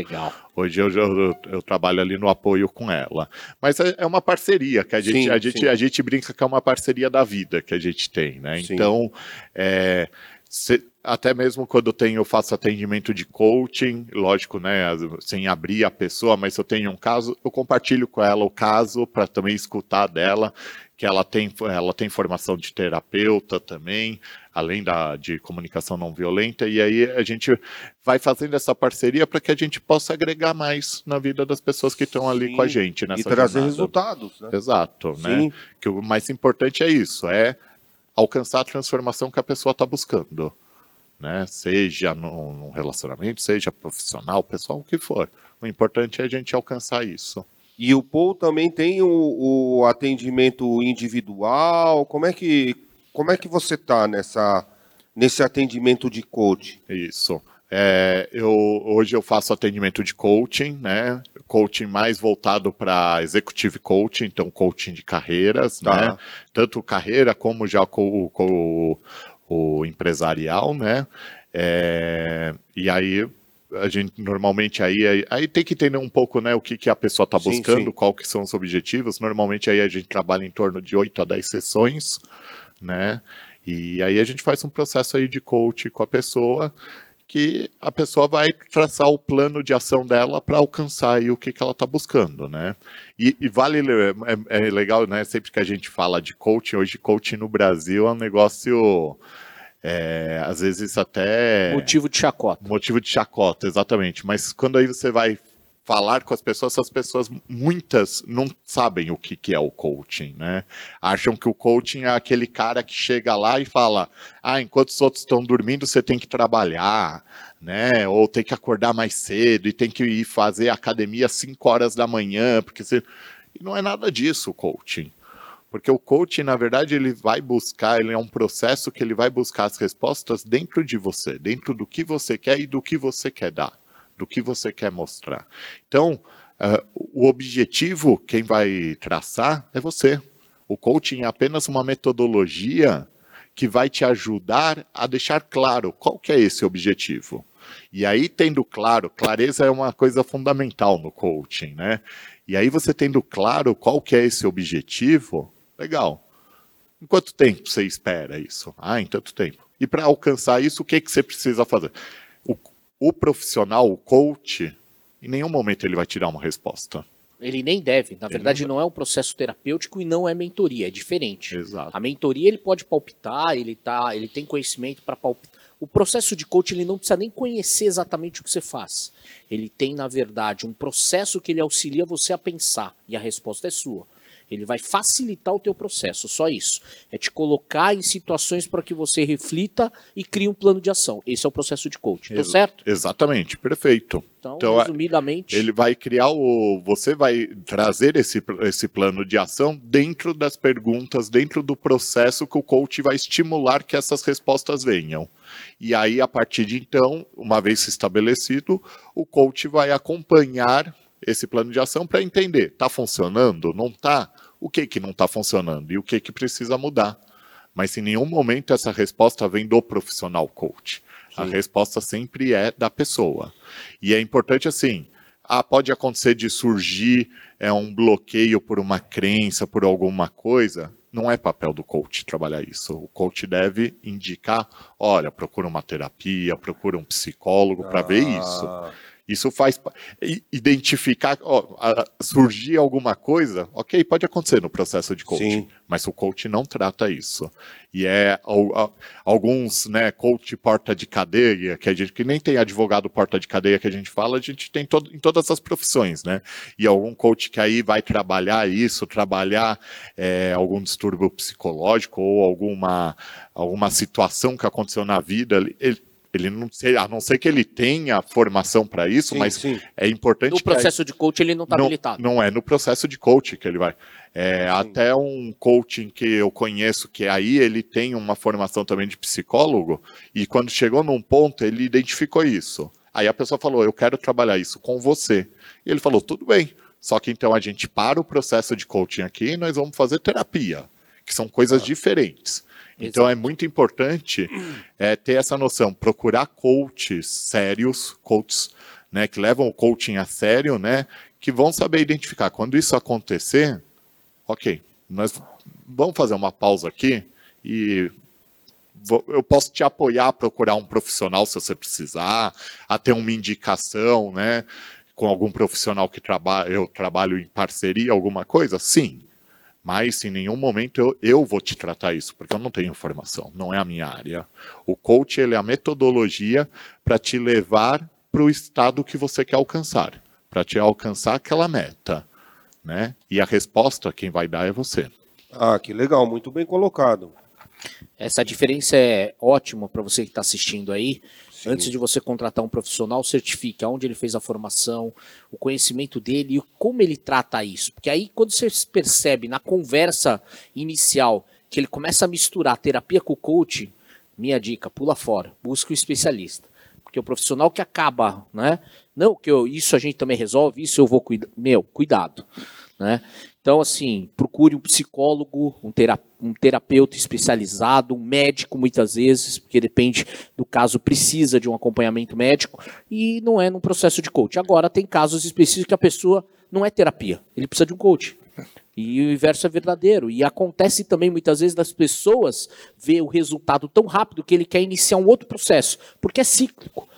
hoje eu, eu, eu, trabalho ali no apoio com ela. Mas é, é uma parceria que a gente, sim, a, gente, a gente brinca que é uma parceria da vida que a gente tem, né? Sim. Então, é, se, até mesmo quando eu tenho, eu faço atendimento de coaching, lógico, né, sem abrir a pessoa, mas se eu tenho um caso, eu compartilho com ela o caso para também escutar dela, porque ela tem, ela tem formação de terapeuta também, além da, de comunicação não violenta, e aí a gente vai fazendo essa parceria para que a gente possa agregar mais na vida das pessoas que estão ali Sim, com a gente. Nessa e trazer jornada. resultados. Né? Exato, né? Sim. Que o mais importante é isso, é alcançar a transformação que a pessoa está buscando. Né? Seja num relacionamento, seja profissional, pessoal, o que for. O importante é a gente alcançar isso. E o Paul também tem o, o atendimento individual. Como é que como é que você está nessa nesse atendimento de coaching? Isso. É, eu, hoje eu faço atendimento de coaching, né? Coaching mais voltado para executive coaching, então coaching de carreiras, tá. né? Tanto carreira como já com, com o, o empresarial, né? É, e aí a gente normalmente aí, aí, aí, tem que entender um pouco né, o que, que a pessoa está buscando, sim. qual que são os objetivos. Normalmente aí a gente trabalha em torno de 8 a 10 sessões, né? E aí a gente faz um processo aí de coach com a pessoa que a pessoa vai traçar o plano de ação dela para alcançar aí o que, que ela está buscando, né? E, e vale, é, é, legal, né? Sempre que a gente fala de coaching, hoje coaching no Brasil é um negócio é, às vezes até. Motivo de chacota. Motivo de chacota, exatamente. Mas quando aí você vai falar com as pessoas, essas pessoas, muitas, não sabem o que, que é o coaching, né? Acham que o coaching é aquele cara que chega lá e fala: ah, enquanto os outros estão dormindo, você tem que trabalhar, né? Ou tem que acordar mais cedo e tem que ir fazer academia às 5 horas da manhã, porque você. E não é nada disso o coaching. Porque o coaching, na verdade, ele vai buscar, ele é um processo que ele vai buscar as respostas dentro de você, dentro do que você quer e do que você quer dar, do que você quer mostrar. Então, uh, o objetivo, quem vai traçar é você. O coaching é apenas uma metodologia que vai te ajudar a deixar claro qual que é esse objetivo. E aí, tendo claro, clareza é uma coisa fundamental no coaching, né? E aí, você tendo claro qual que é esse objetivo, Legal. Em quanto tempo você espera isso? Ah, em tanto tempo. E para alcançar isso, o que, que você precisa fazer? O, o profissional, o coach, em nenhum momento ele vai tirar uma resposta. Ele nem deve. Na ele verdade, não, não, é um processo terapêutico e não é mentoria, é diferente. Exato. A mentoria ele pode palpitar, ele tá, ele tem conhecimento para palpitar. O processo de coach ele não precisa nem conhecer exatamente o que você faz. Ele tem, na verdade, um processo que ele auxilia você a pensar e a resposta é sua. Ele vai facilitar o teu processo, só isso. É te colocar em situações para que você reflita e crie um plano de ação. Esse é o processo de coaching, Ex certo? Exatamente, perfeito. Então, então, resumidamente... Ele vai criar o... Você vai trazer esse, esse plano de ação dentro das perguntas, dentro do processo que o coach vai estimular que essas respostas venham. E aí, a partir de então, uma vez estabelecido, o coach vai acompanhar esse plano de ação para entender, está funcionando, não está? O que que não está funcionando e o que que precisa mudar? Mas em nenhum momento essa resposta vem do profissional coach. Sim. A resposta sempre é da pessoa. E é importante assim, ah, pode acontecer de surgir é, um bloqueio por uma crença, por alguma coisa. Não é papel do coach trabalhar isso. O coach deve indicar, olha, procura uma terapia, procura um psicólogo para ah. ver isso. Isso faz identificar, ó, surgir alguma coisa, ok, pode acontecer no processo de coaching, Sim. mas o coach não trata isso. E é alguns, né, coach porta de cadeia, que a gente que nem tem advogado porta de cadeia que a gente fala, a gente tem todo, em todas as profissões, né? E algum coach que aí vai trabalhar isso, trabalhar é, algum distúrbio psicológico ou alguma, alguma situação que aconteceu na vida, ele ele não sei, a não ser que ele tenha formação para isso, sim, mas sim. é importante. No processo de coach ele não está habilitado. Não é no processo de coach que ele vai. É, até um coaching que eu conheço, que aí ele tem uma formação também de psicólogo, e quando chegou num ponto, ele identificou isso. Aí a pessoa falou: Eu quero trabalhar isso com você. E ele falou: Tudo bem. Só que então a gente para o processo de coaching aqui e nós vamos fazer terapia, que são coisas ah. diferentes. Então é muito importante é, ter essa noção, procurar coaches sérios, coaches né, que levam o coaching a sério, né, que vão saber identificar. Quando isso acontecer, ok, nós vamos fazer uma pausa aqui e eu posso te apoiar a procurar um profissional se você precisar, a ter uma indicação, né, com algum profissional que trabalha, eu trabalho em parceria, alguma coisa? Sim. Mas em nenhum momento eu, eu vou te tratar isso, porque eu não tenho informação, não é a minha área. O coach ele é a metodologia para te levar para o estado que você quer alcançar, para te alcançar aquela meta. Né? E a resposta quem vai dar é você. Ah, que legal, muito bem colocado. Essa diferença é ótima para você que está assistindo aí. Sim. Antes de você contratar um profissional, certifique aonde ele fez a formação, o conhecimento dele e como ele trata isso. Porque aí, quando você percebe na conversa inicial que ele começa a misturar terapia com o minha dica, pula fora, busque um especialista. Porque o profissional que acaba, né? Não que eu, isso a gente também resolve, isso eu vou cuidar. Meu, cuidado. Né? Então, assim, procure um psicólogo, um, um terapeuta especializado, um médico, muitas vezes, porque depende do caso, precisa de um acompanhamento médico, e não é num processo de coach. Agora, tem casos específicos que a pessoa não é terapia, ele precisa de um coach. E o inverso é verdadeiro. E acontece também muitas vezes das pessoas ver o resultado tão rápido que ele quer iniciar um outro processo, porque é cíclico.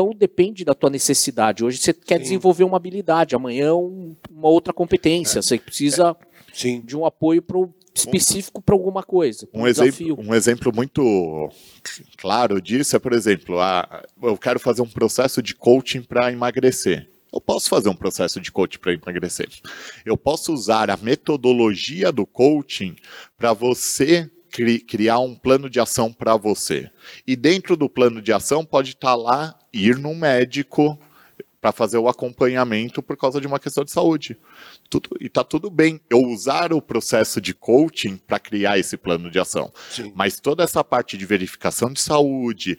Então depende da tua necessidade. Hoje você quer Sim. desenvolver uma habilidade, amanhã um, uma outra competência. É. Você precisa é. de um apoio pro, específico para alguma coisa. Um, um exemplo, um exemplo muito claro disso é, por exemplo, a, eu quero fazer um processo de coaching para emagrecer. Eu posso fazer um processo de coaching para emagrecer. Eu posso usar a metodologia do coaching para você cri criar um plano de ação para você. E dentro do plano de ação pode estar tá lá ir num médico para fazer o acompanhamento por causa de uma questão de saúde. Tudo, e está tudo bem eu usar o processo de coaching para criar esse plano de ação. Sim. Mas toda essa parte de verificação de saúde,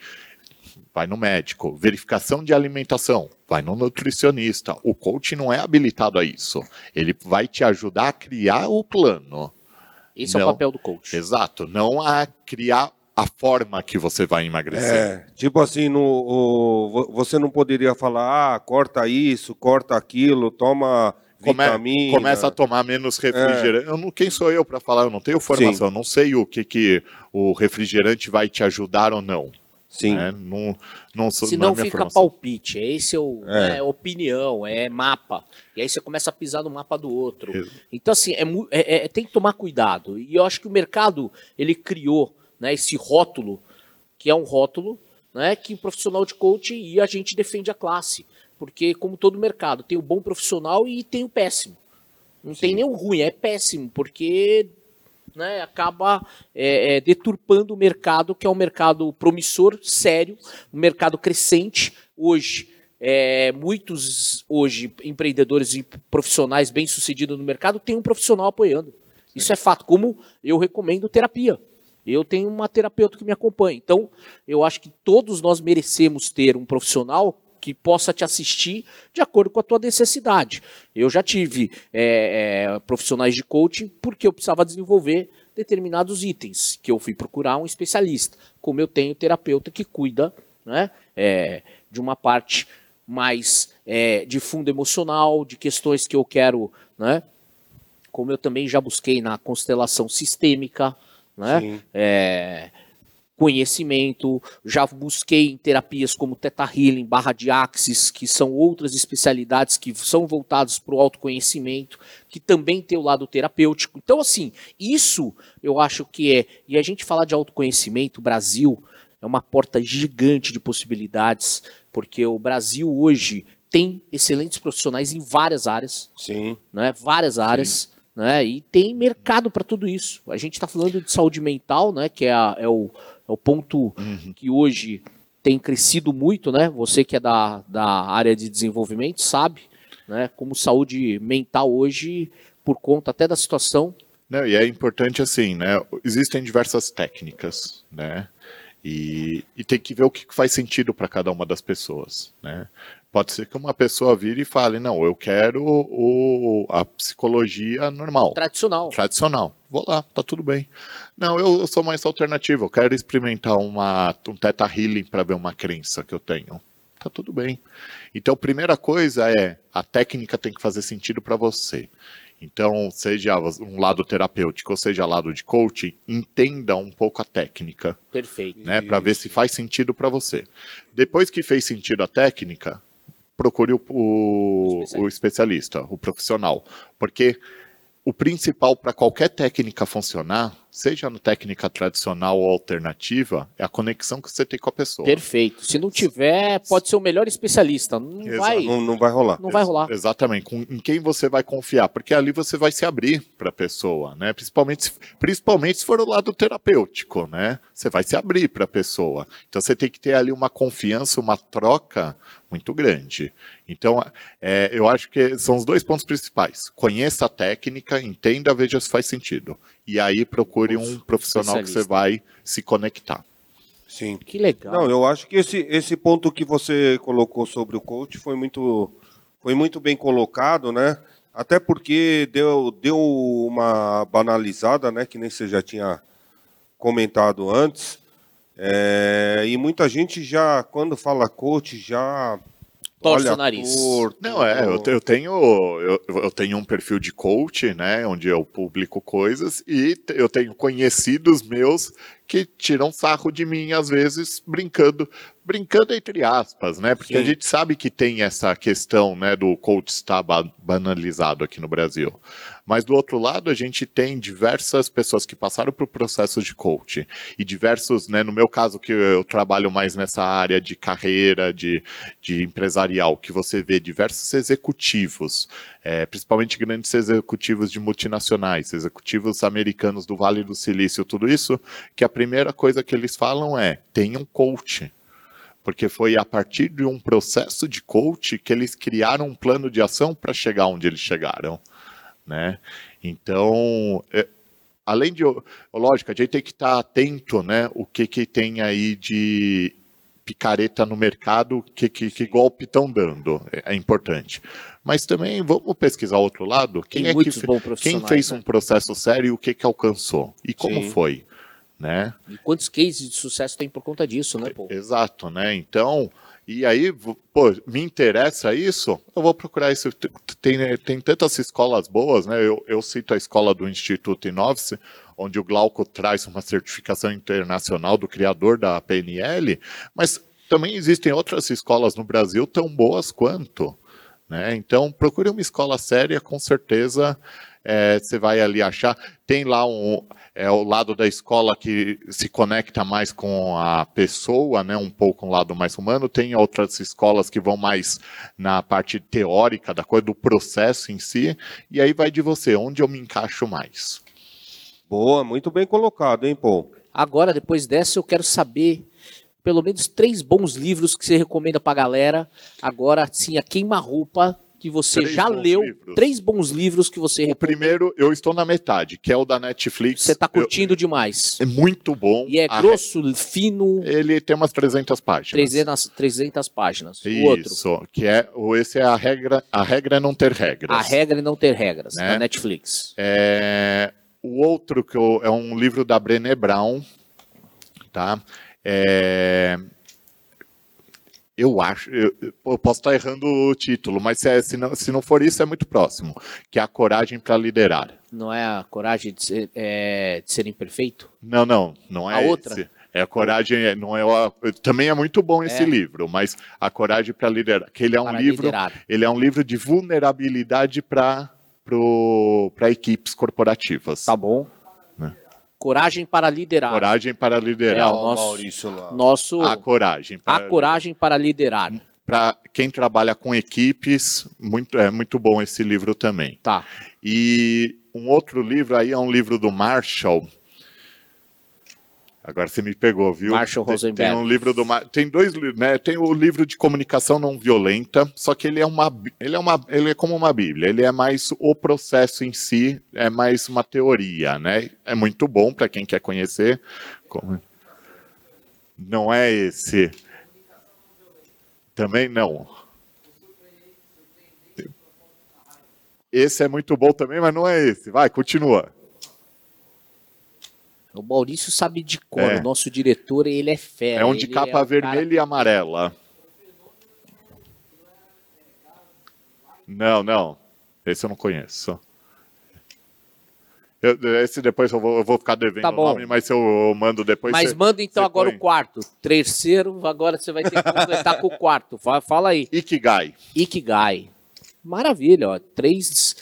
vai no médico. Verificação de alimentação, vai no nutricionista. O coaching não é habilitado a isso. Ele vai te ajudar a criar o plano. Esse não, é o papel do coach. Exato, não a criar a forma que você vai emagrecer. É, tipo assim, no, o, você não poderia falar, ah, corta isso, corta aquilo, toma Come, vitamina. Começa a tomar menos refrigerante. É. Eu não, quem sou eu para falar? Eu não tenho formação, Sim. não sei o que, que o refrigerante vai te ajudar ou não. Sim. Né? Não, não sou, Se não, fica formação. palpite, é esse é, o, é. é. opinião, é mapa. E aí você começa a pisar no mapa do outro. Então, assim, é, é, é, tem que tomar cuidado. E eu acho que o mercado, ele criou né, esse rótulo, que é um rótulo né, que o profissional de coaching e a gente defende a classe. Porque, como todo mercado, tem o bom profissional e tem o péssimo. Não Sim. tem nem o ruim, é péssimo, porque né, acaba é, é, deturpando o mercado, que é um mercado promissor, sério, um mercado crescente. Hoje, é, muitos hoje empreendedores e profissionais bem-sucedidos no mercado têm um profissional apoiando. Isso é fato, como eu recomendo terapia. Eu tenho uma terapeuta que me acompanha. Então, eu acho que todos nós merecemos ter um profissional que possa te assistir de acordo com a tua necessidade. Eu já tive é, é, profissionais de coaching porque eu precisava desenvolver determinados itens, que eu fui procurar um especialista. Como eu tenho terapeuta que cuida né, é, de uma parte mais é, de fundo emocional, de questões que eu quero, né, como eu também já busquei na constelação sistêmica, né? Conhecimento, já busquei em terapias como Theta Healing, Barra de Axis, que são outras especialidades que são voltadas para o autoconhecimento, que também tem o lado terapêutico. Então, assim, isso eu acho que é. E a gente falar de autoconhecimento, o Brasil é uma porta gigante de possibilidades, porque o Brasil hoje tem excelentes profissionais em várias áreas. Sim. Né? Várias áreas. Sim. Né? E tem mercado para tudo isso. A gente está falando de saúde mental, né? que é, a, é, o, é o ponto uhum. que hoje tem crescido muito, né? Você que é da, da área de desenvolvimento sabe, né? Como saúde mental hoje, por conta até da situação. Não, e é importante assim, né? Existem diversas técnicas, né? E, e tem que ver o que faz sentido para cada uma das pessoas, né? Pode ser que uma pessoa vire e fale, não, eu quero o, a psicologia normal. Tradicional. Tradicional. Vou lá, tá tudo bem. Não, eu, eu sou mais alternativo, eu quero experimentar uma, um teta healing para ver uma crença que eu tenho. Tá tudo bem. Então, a primeira coisa é, a técnica tem que fazer sentido para você. Então, seja um lado terapêutico ou seja lado de coaching, entenda um pouco a técnica. Perfeito. Né, para ver se faz sentido para você. Depois que fez sentido a técnica, procure o, o, o, especialista. o, especialista. o profissional. Porque o principal para qualquer técnica funcionar, seja no técnica tradicional ou alternativa, é a conexão que você tem com a pessoa. Perfeito. Se não tiver, pode ser o melhor especialista. Não vai. Não, não, vai rolar. Não vai rolar. Exatamente. Com, em quem você vai confiar, porque ali você vai se abrir para a pessoa, né? Principalmente, principalmente se for o lado terapêutico, né? Você vai se abrir para a pessoa. Então você tem que ter ali uma confiança, uma troca muito grande. Então, é, eu acho que são os dois pontos principais. Conheça a técnica, entenda, veja se faz sentido. E aí procure um profissional que você vai se conectar. Sim. Que legal. Não, eu acho que esse, esse ponto que você colocou sobre o coach foi muito, foi muito bem colocado, né? Até porque deu, deu uma banalizada, né? Que nem você já tinha comentado antes. É, e muita gente já, quando fala coach, já torce o nariz. Torto, Não, é, eu, eu tenho eu, eu, tenho um perfil de coach, né, onde eu publico coisas e eu tenho conhecidos meus que tiram sarro de mim às vezes brincando, brincando entre aspas, né? Porque Sim. a gente sabe que tem essa questão, né, do coach estar banalizado aqui no Brasil. Mas do outro lado, a gente tem diversas pessoas que passaram por processos de coach e diversos, né, no meu caso que eu trabalho mais nessa área de carreira, de, de empresarial, que você vê diversos executivos, é, principalmente grandes executivos de multinacionais, executivos americanos do Vale do Silício, tudo isso, que a primeira coisa que eles falam é: tenha um coach. Porque foi a partir de um processo de coach que eles criaram um plano de ação para chegar onde eles chegaram, né? Então, é, além de, lógico, a gente tem que estar atento, né? O que que tem aí de picareta no mercado, que, que, que golpe estão dando, é, é, importante. Mas também vamos pesquisar outro lado, quem tem é que quem fez né? um processo sério e o que que alcançou e como Sim. foi né? E quantos cases de sucesso tem por conta disso, né? Exato, né? Então, e aí, pô, me interessa isso, eu vou procurar isso. Tem, tem tantas escolas boas, né? Eu, eu cito a escola do Instituto Inovice, onde o Glauco traz uma certificação internacional do criador da PNL, mas também existem outras escolas no Brasil tão boas quanto. Né? Então, procure uma escola séria, com certeza é, você vai ali achar. Tem lá um, é o lado da escola que se conecta mais com a pessoa, né, um pouco um lado mais humano. Tem outras escolas que vão mais na parte teórica da coisa, do processo em si. E aí vai de você, onde eu me encaixo mais. Boa, muito bem colocado, hein, Paul? Agora, depois dessa, eu quero saber pelo menos três bons livros que você recomenda para a galera. Agora, sim, a queima-roupa que você três já leu, livros. três bons livros que você recomenda. O primeiro, eu estou na metade, que é o da Netflix. Você está curtindo eu... demais. É muito bom. E é a grosso, re... fino. Ele tem umas 300 páginas. 300, 300 páginas. O Isso, outro. que é, esse é a regra, a regra é não ter regras. A regra é não ter regras, né? da Netflix. É, o outro que eu, é um livro da Brené Brown, tá? É, eu acho, eu, eu, posso estar errando o título, mas se, é, se, não, se não for isso, é muito próximo, que é a coragem para liderar. Não é a coragem de ser, é, de ser imperfeito? Não, não, não é a outra. Esse. É a coragem, é, não é também é muito bom esse é. livro, mas a coragem para liderar, que ele é um livro, liderar. ele é um livro de vulnerabilidade para para equipes corporativas. Tá bom. Coragem para liderar. Coragem para liderar. É, o nosso, Maurício lá. Nosso, a coragem. Para, a coragem para liderar. Para quem trabalha com equipes, muito, é muito bom esse livro também. Tá. E um outro livro aí é um livro do Marshall, Agora você me pegou, viu? Marshall Rosenberg. Tem um livro do tem dois livros, né? Tem o livro de comunicação não violenta, só que ele é uma ele é uma ele é como uma bíblia, ele é mais o processo em si, é mais uma teoria, né? É muito bom para quem quer conhecer. Não é esse. Também não. Esse é muito bom também, mas não é esse. Vai, continua. O Maurício sabe de cor, é. o nosso diretor, ele é fera. É um de capa é vermelha cara... e amarela. Não, não. Esse eu não conheço. Eu, esse depois eu vou, eu vou ficar devendo tá o nome, mas eu mando depois. Mas manda então agora põe. o quarto. Terceiro, agora você vai ter que completar com o quarto. Fala, fala aí. Ikigai. Ikigai. Maravilha, ó. Três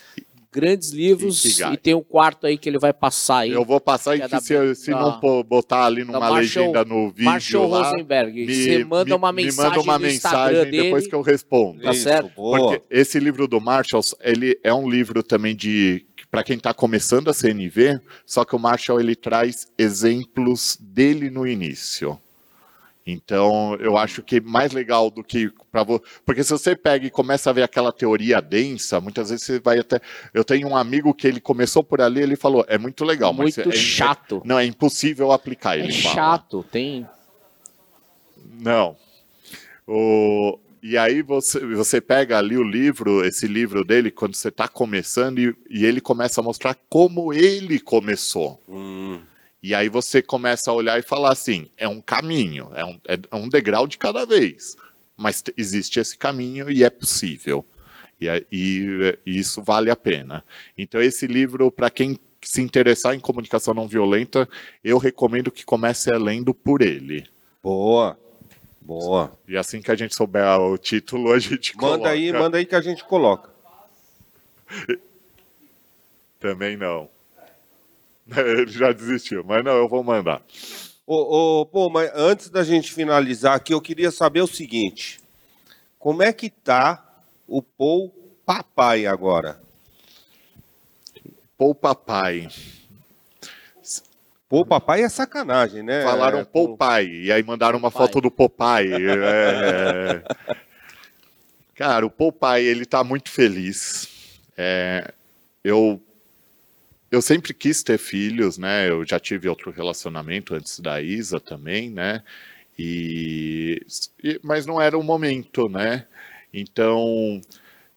grandes livros e tem um quarto aí que ele vai passar aí. Eu vou passar e é que se, se da, não botar ali numa Marshall, legenda no vídeo Marshall lá, Rosenberg, me, você manda uma me, mensagem, me manda uma mensagem depois que eu respondo. Tá Isso, certo? Boa. Porque esse livro do Marshall, ele é um livro também de para quem está começando a CNV, só que o Marshall ele traz exemplos dele no início. Então, eu acho que mais legal do que para você. Porque se você pega e começa a ver aquela teoria densa, muitas vezes você vai até. Eu tenho um amigo que ele começou por ali, ele falou: é muito legal, muito mas. Muito é, chato. É, não, é impossível aplicar. É ele chato, tem. Não. O, e aí você, você pega ali o livro, esse livro dele, quando você está começando, e, e, ele começa a mostrar como ele começou. Hum. E aí você começa a olhar e falar assim: é um caminho, é um, é um degrau de cada vez. Mas existe esse caminho e é possível. E, e, e isso vale a pena. Então, esse livro, para quem se interessar em comunicação não violenta, eu recomendo que comece lendo por ele. Boa. Boa. E assim que a gente souber o título, a gente manda coloca. aí, manda aí que a gente coloca. Também não. Ele já desistiu, mas não, eu vou mandar. Ô, ô, pô, mas antes da gente finalizar aqui, eu queria saber o seguinte: como é que tá o Paul Papai agora? Paul Papai. Pô, papai é sacanagem, né? Falaram é, Popai, e aí mandaram uma foto do Popai. É... Cara, o Popai, ele tá muito feliz. É... Eu eu sempre quis ter filhos, né? Eu já tive outro relacionamento antes da Isa também, né? E, mas não era o momento, né? Então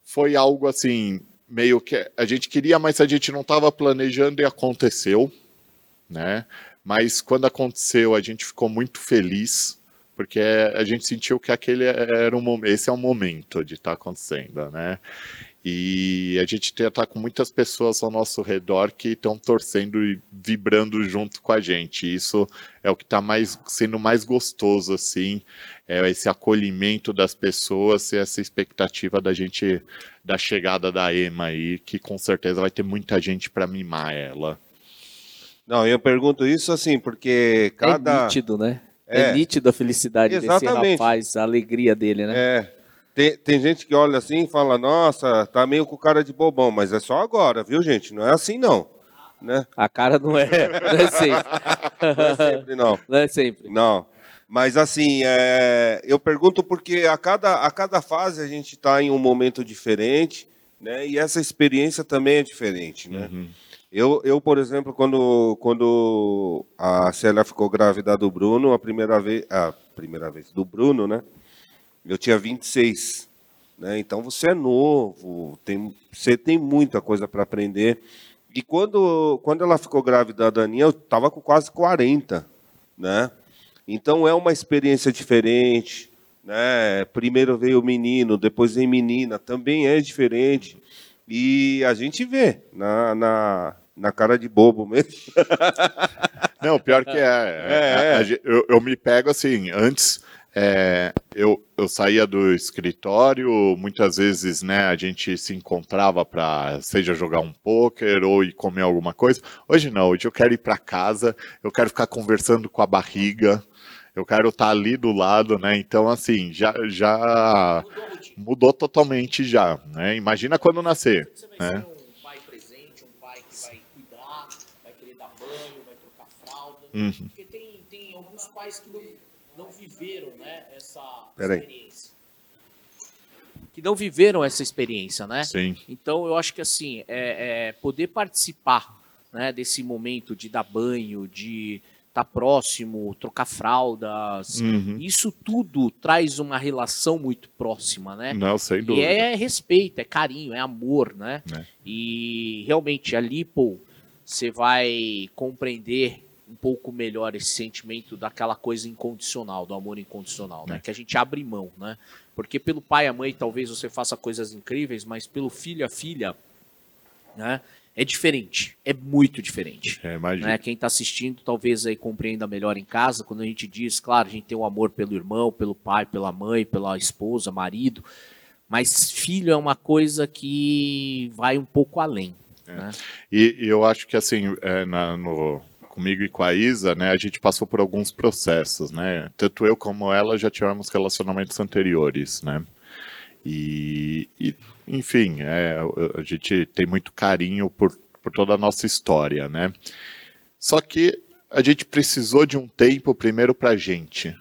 foi algo assim meio que a gente queria, mas a gente não estava planejando e aconteceu, né? Mas quando aconteceu, a gente ficou muito feliz porque a gente sentiu que aquele era um esse é o momento de estar tá acontecendo, né? E a gente está com muitas pessoas ao nosso redor que estão torcendo e vibrando junto com a gente. Isso é o que está mais, sendo mais gostoso, assim, é esse acolhimento das pessoas e essa expectativa da gente, da chegada da EMA aí, que com certeza vai ter muita gente para mimar ela. Não, eu pergunto isso assim, porque cada. É nítido, né? É, é nítido a felicidade Exatamente. desse rapaz, a alegria dele, né? É. Tem, tem gente que olha assim e fala, nossa, tá meio com cara de bobão, mas é só agora, viu, gente? Não é assim, não. Né? A cara não é, não é sempre. Não é sempre, não. Não é sempre. Não. Mas assim, é, eu pergunto porque a cada, a cada fase a gente está em um momento diferente, né? E essa experiência também é diferente, né? Uhum. Eu, eu, por exemplo, quando, quando a Célia ficou grávida do Bruno, a primeira vez, a primeira vez do Bruno, né? Eu tinha 26. Né? Então você é novo, tem, você tem muita coisa para aprender. E quando, quando ela ficou grávida da Aninha, eu estava com quase 40. Né? Então é uma experiência diferente. Né? Primeiro veio o menino, depois vem menina, também é diferente. E a gente vê na, na, na cara de bobo mesmo. Não, pior que é. é, é. Eu, eu me pego assim, antes é, eu, eu saía do escritório, muitas vezes né, a gente se encontrava para, seja jogar um poker ou ir comer alguma coisa. Hoje não, hoje eu quero ir para casa, eu quero ficar conversando com a barriga, eu quero estar tá ali do lado, né? Então, assim, já, já mudou totalmente já, né? Imagina quando nascer, né? Uhum. Porque tem, tem alguns pais que não não viveram né, essa experiência. Que não viveram essa experiência, né? Sim. Então eu acho que assim, é, é poder participar né, desse momento de dar banho, de estar tá próximo, trocar fraldas, uhum. isso tudo traz uma relação muito próxima, né? Não, sem dúvida. E é respeito, é carinho, é amor, né? É. E realmente ali, pô, você vai compreender um pouco melhor esse sentimento daquela coisa incondicional, do amor incondicional, né? É. Que a gente abre mão, né? Porque pelo pai e a mãe talvez você faça coisas incríveis, mas pelo filho e a filha, né? É diferente, é muito diferente. É, né? Quem está assistindo talvez aí compreenda melhor em casa, quando a gente diz, claro, a gente tem o um amor pelo irmão, pelo pai, pela mãe, pela esposa, marido, Mas filho é uma coisa que vai um pouco além. É. Né? E, e, eu acho que assim, é, na, no, comigo e com a Isa, né, a gente passou por alguns processos, né? Tanto eu como ela já tivemos relacionamentos anteriores, né? E, e enfim, é, a gente tem muito carinho por, por toda a nossa história, né? Só que a gente precisou de um tempo primeiro para gente.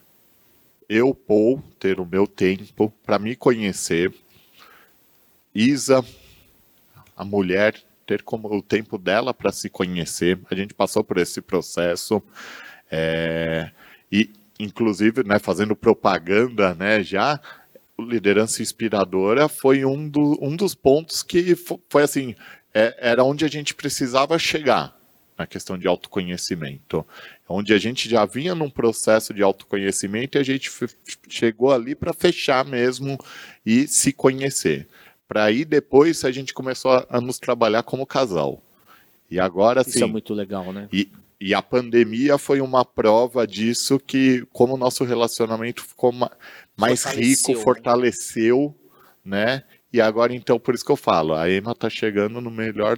Eu, Paul, ter o meu tempo para me conhecer. Isa, a mulher, ter como o tempo dela para se conhecer. A gente passou por esse processo. É, e, inclusive, né, fazendo propaganda, né, já liderança inspiradora foi um, do, um dos pontos que foi assim, é, era onde a gente precisava chegar na questão de autoconhecimento, onde a gente já vinha num processo de autoconhecimento e a gente chegou ali para fechar mesmo e se conhecer. Para aí depois a gente começou a, a, nos trabalhar como casal. E agora sim. Isso é muito legal, né? E, e a pandemia foi uma prova disso que como o nosso relacionamento ficou ma mais rico, né? fortaleceu, né? E agora então por isso que eu falo, a Emma está chegando no melhor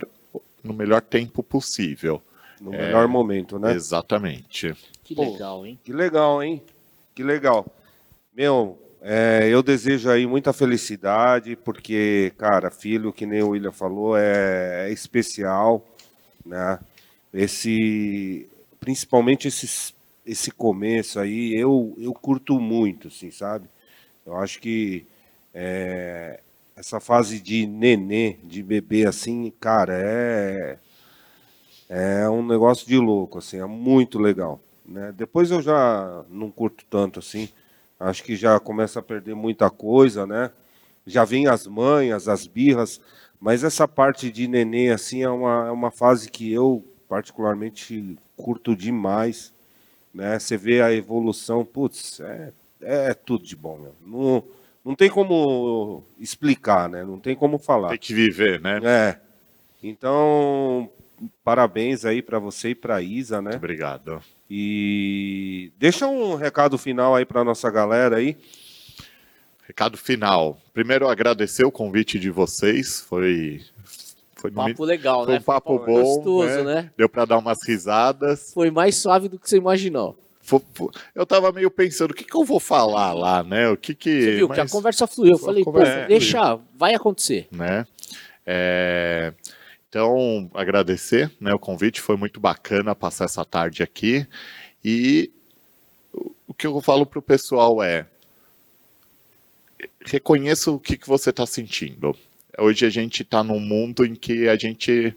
no melhor tempo possível. No é, melhor momento, né? Exatamente. Que Pô, legal, hein? Que legal, hein? Que legal. Meu, é, eu desejo aí muita felicidade, porque, cara, filho, que nem o William falou, é, é especial, né? Esse, principalmente esse, esse começo aí, eu, eu curto muito, assim, sabe? Eu acho que é, essa fase de nenê, de bebê, assim, cara, é é um negócio de louco, assim, é muito legal. Né? Depois eu já não curto tanto assim, acho que já começa a perder muita coisa, né? Já vem as manhas, as birras, mas essa parte de neném assim é uma, é uma fase que eu particularmente curto demais, né? Você vê a evolução, putz, é, é tudo de bom, meu. Não, não tem como explicar, né? Não tem como falar. Tem que viver, né? É. Então, parabéns aí para você e para Isa, né? Muito obrigado. E deixa um recado final aí para nossa galera aí. Recado final. Primeiro agradecer o convite de vocês, foi foi papo legal, foi né? um papo foi bom, gostoso, né? né? Deu para dar umas risadas. Foi mais suave do que você imaginou. Eu tava meio pensando, o que, que eu vou falar lá, né? O que que. Você viu Mas... que a conversa fluiu. Eu falei, pô, deixa, vai acontecer. Né? É... Então, agradecer né, o convite, foi muito bacana passar essa tarde aqui. E o que eu falo para o pessoal é: reconheça o que, que você está sentindo. Hoje a gente está num mundo em que a gente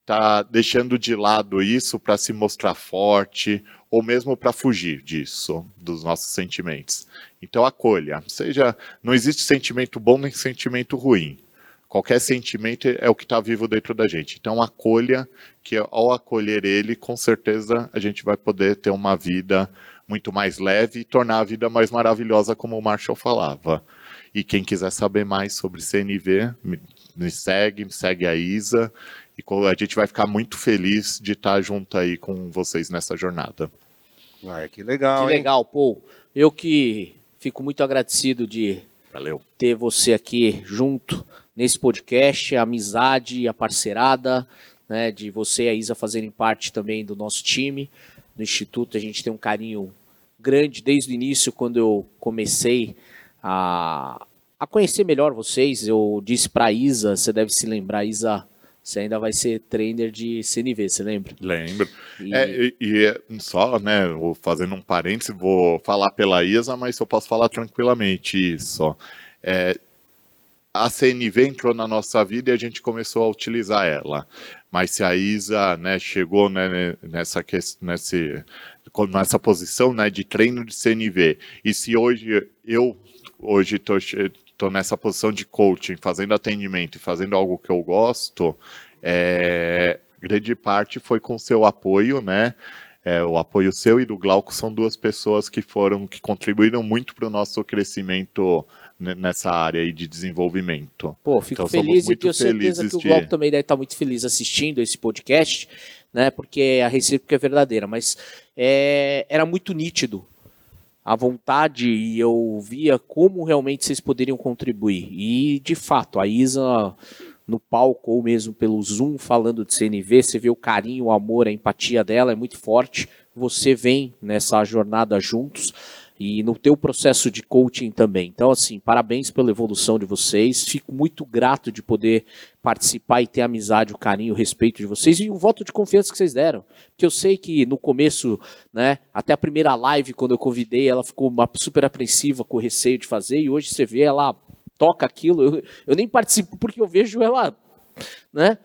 está deixando de lado isso para se mostrar forte ou mesmo para fugir disso, dos nossos sentimentos. Então acolha. Seja, não existe sentimento bom nem sentimento ruim. Qualquer sentimento é o que está vivo dentro da gente. Então, acolha, que ao acolher ele, com certeza a gente vai poder ter uma vida muito mais leve e tornar a vida mais maravilhosa, como o Marshall falava. E quem quiser saber mais sobre CNV, me segue, me segue a Isa, e a gente vai ficar muito feliz de estar junto aí com vocês nessa jornada. Ai, que legal, Que hein? legal, Paul. Eu que fico muito agradecido de Valeu. ter você aqui junto nesse podcast, a amizade, a parceirada, né, de você e a Isa fazerem parte também do nosso time. No Instituto a gente tem um carinho grande desde o início, quando eu comecei a, a conhecer melhor vocês. Eu disse para a Isa, você deve se lembrar, Isa, você ainda vai ser trainer de CNV, você lembra? Lembro. E... É, e, e, só, né, fazendo um parênteses, vou falar pela Isa, mas eu posso falar tranquilamente isso. É, a CNV entrou na nossa vida e a gente começou a utilizar ela. Mas se a Isa né, chegou né, nessa, nesse, nessa posição né, de treino de CNV, e se hoje eu hoje estou nessa posição de coaching, fazendo atendimento e fazendo algo que eu gosto, é, grande parte foi com seu apoio, né? É, o apoio seu e do Glauco são duas pessoas que foram que contribuíram muito para o nosso crescimento nessa área aí de desenvolvimento. Pô, fico então, feliz e tenho certeza que o Globo de... também deve estar muito feliz assistindo esse podcast, né? Porque a recíproca é verdadeira, mas é, era muito nítido a vontade e eu via como realmente vocês poderiam contribuir. E, de fato, a Isa no palco ou mesmo pelo Zoom falando de CNV, você vê o carinho, o amor, a empatia dela é muito forte. Você vem nessa jornada juntos e no teu processo de coaching também. Então, assim, parabéns pela evolução de vocês. Fico muito grato de poder participar e ter a amizade, o carinho, o respeito de vocês e o voto de confiança que vocês deram. Porque eu sei que no começo, né, até a primeira live, quando eu convidei, ela ficou super apreensiva, com receio de fazer, e hoje você vê ela toca aquilo. Eu, eu nem participo porque eu vejo ela, né?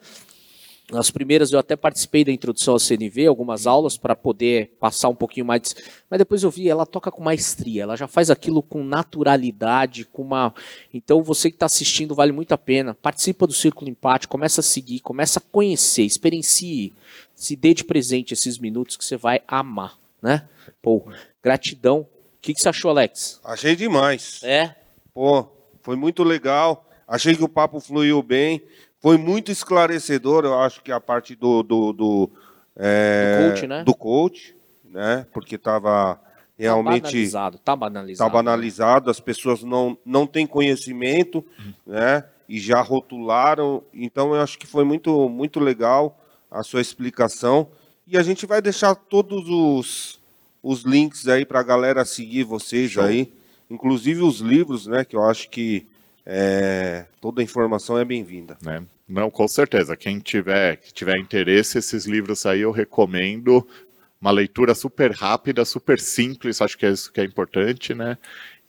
Nas primeiras eu até participei da introdução ao CNV, algumas aulas para poder passar um pouquinho mais. Mas depois eu vi, ela toca com maestria, ela já faz aquilo com naturalidade, com uma. Então você que está assistindo vale muito a pena. Participa do Círculo Empate, começa a seguir, começa a conhecer, experiencie, se dê de presente esses minutos que você vai amar, né? Pô, gratidão. O que, que você achou, Alex? Achei demais. É? Pô, foi muito legal. Achei que o papo fluiu bem. Foi muito esclarecedor, eu acho que a parte do do, do, é, do coach, né? Do coach, né? Porque estava realmente tá banalizado, tá banalizado. Tá banalizado, as pessoas não não têm conhecimento, né? E já rotularam. Então eu acho que foi muito muito legal a sua explicação. E a gente vai deixar todos os os links aí para a galera seguir vocês Show. aí, inclusive os livros, né? Que eu acho que é, toda informação é bem-vinda. Né? Não, com certeza. Quem tiver, que tiver interesse, esses livros aí eu recomendo. Uma leitura super rápida, super simples, acho que é isso que é importante, né?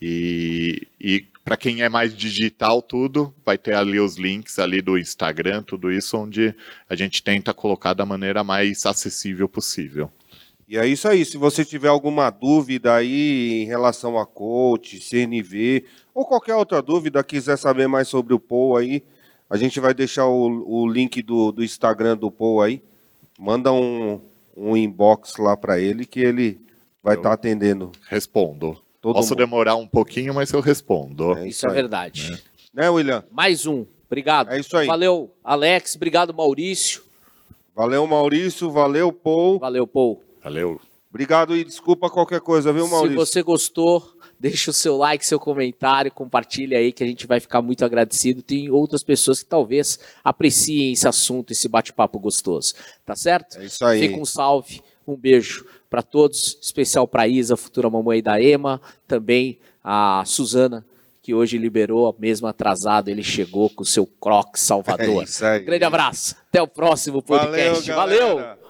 E, e para quem é mais digital, tudo, vai ter ali os links ali do Instagram, tudo isso, onde a gente tenta colocar da maneira mais acessível possível. E é isso aí. Se você tiver alguma dúvida aí em relação a coach, CNV, ou qualquer outra dúvida, quiser saber mais sobre o Paul aí, a gente vai deixar o, o link do, do Instagram do Paul aí. Manda um, um inbox lá para ele que ele vai estar tá atendendo. Respondo. Todo Posso mundo. demorar um pouquinho, mas eu respondo. É isso, isso é verdade. Né? né, William? Mais um. Obrigado. É isso aí. Valeu, Alex. Obrigado, Maurício. Valeu, Maurício. Valeu, Paul. Valeu, Paul. Valeu. Obrigado e desculpa qualquer coisa, viu, Maurício? Se você gostou, deixa o seu like, seu comentário, compartilha aí que a gente vai ficar muito agradecido. Tem outras pessoas que talvez apreciem esse assunto, esse bate-papo gostoso. Tá certo? É isso aí. Fica um salve, um beijo para todos, especial para Isa, futura mamãe da Ema, também a Suzana, que hoje liberou, mesmo atrasado, ele chegou com o seu Salvador. É isso aí. Grande abraço. Até o próximo podcast. Valeu! Valeu.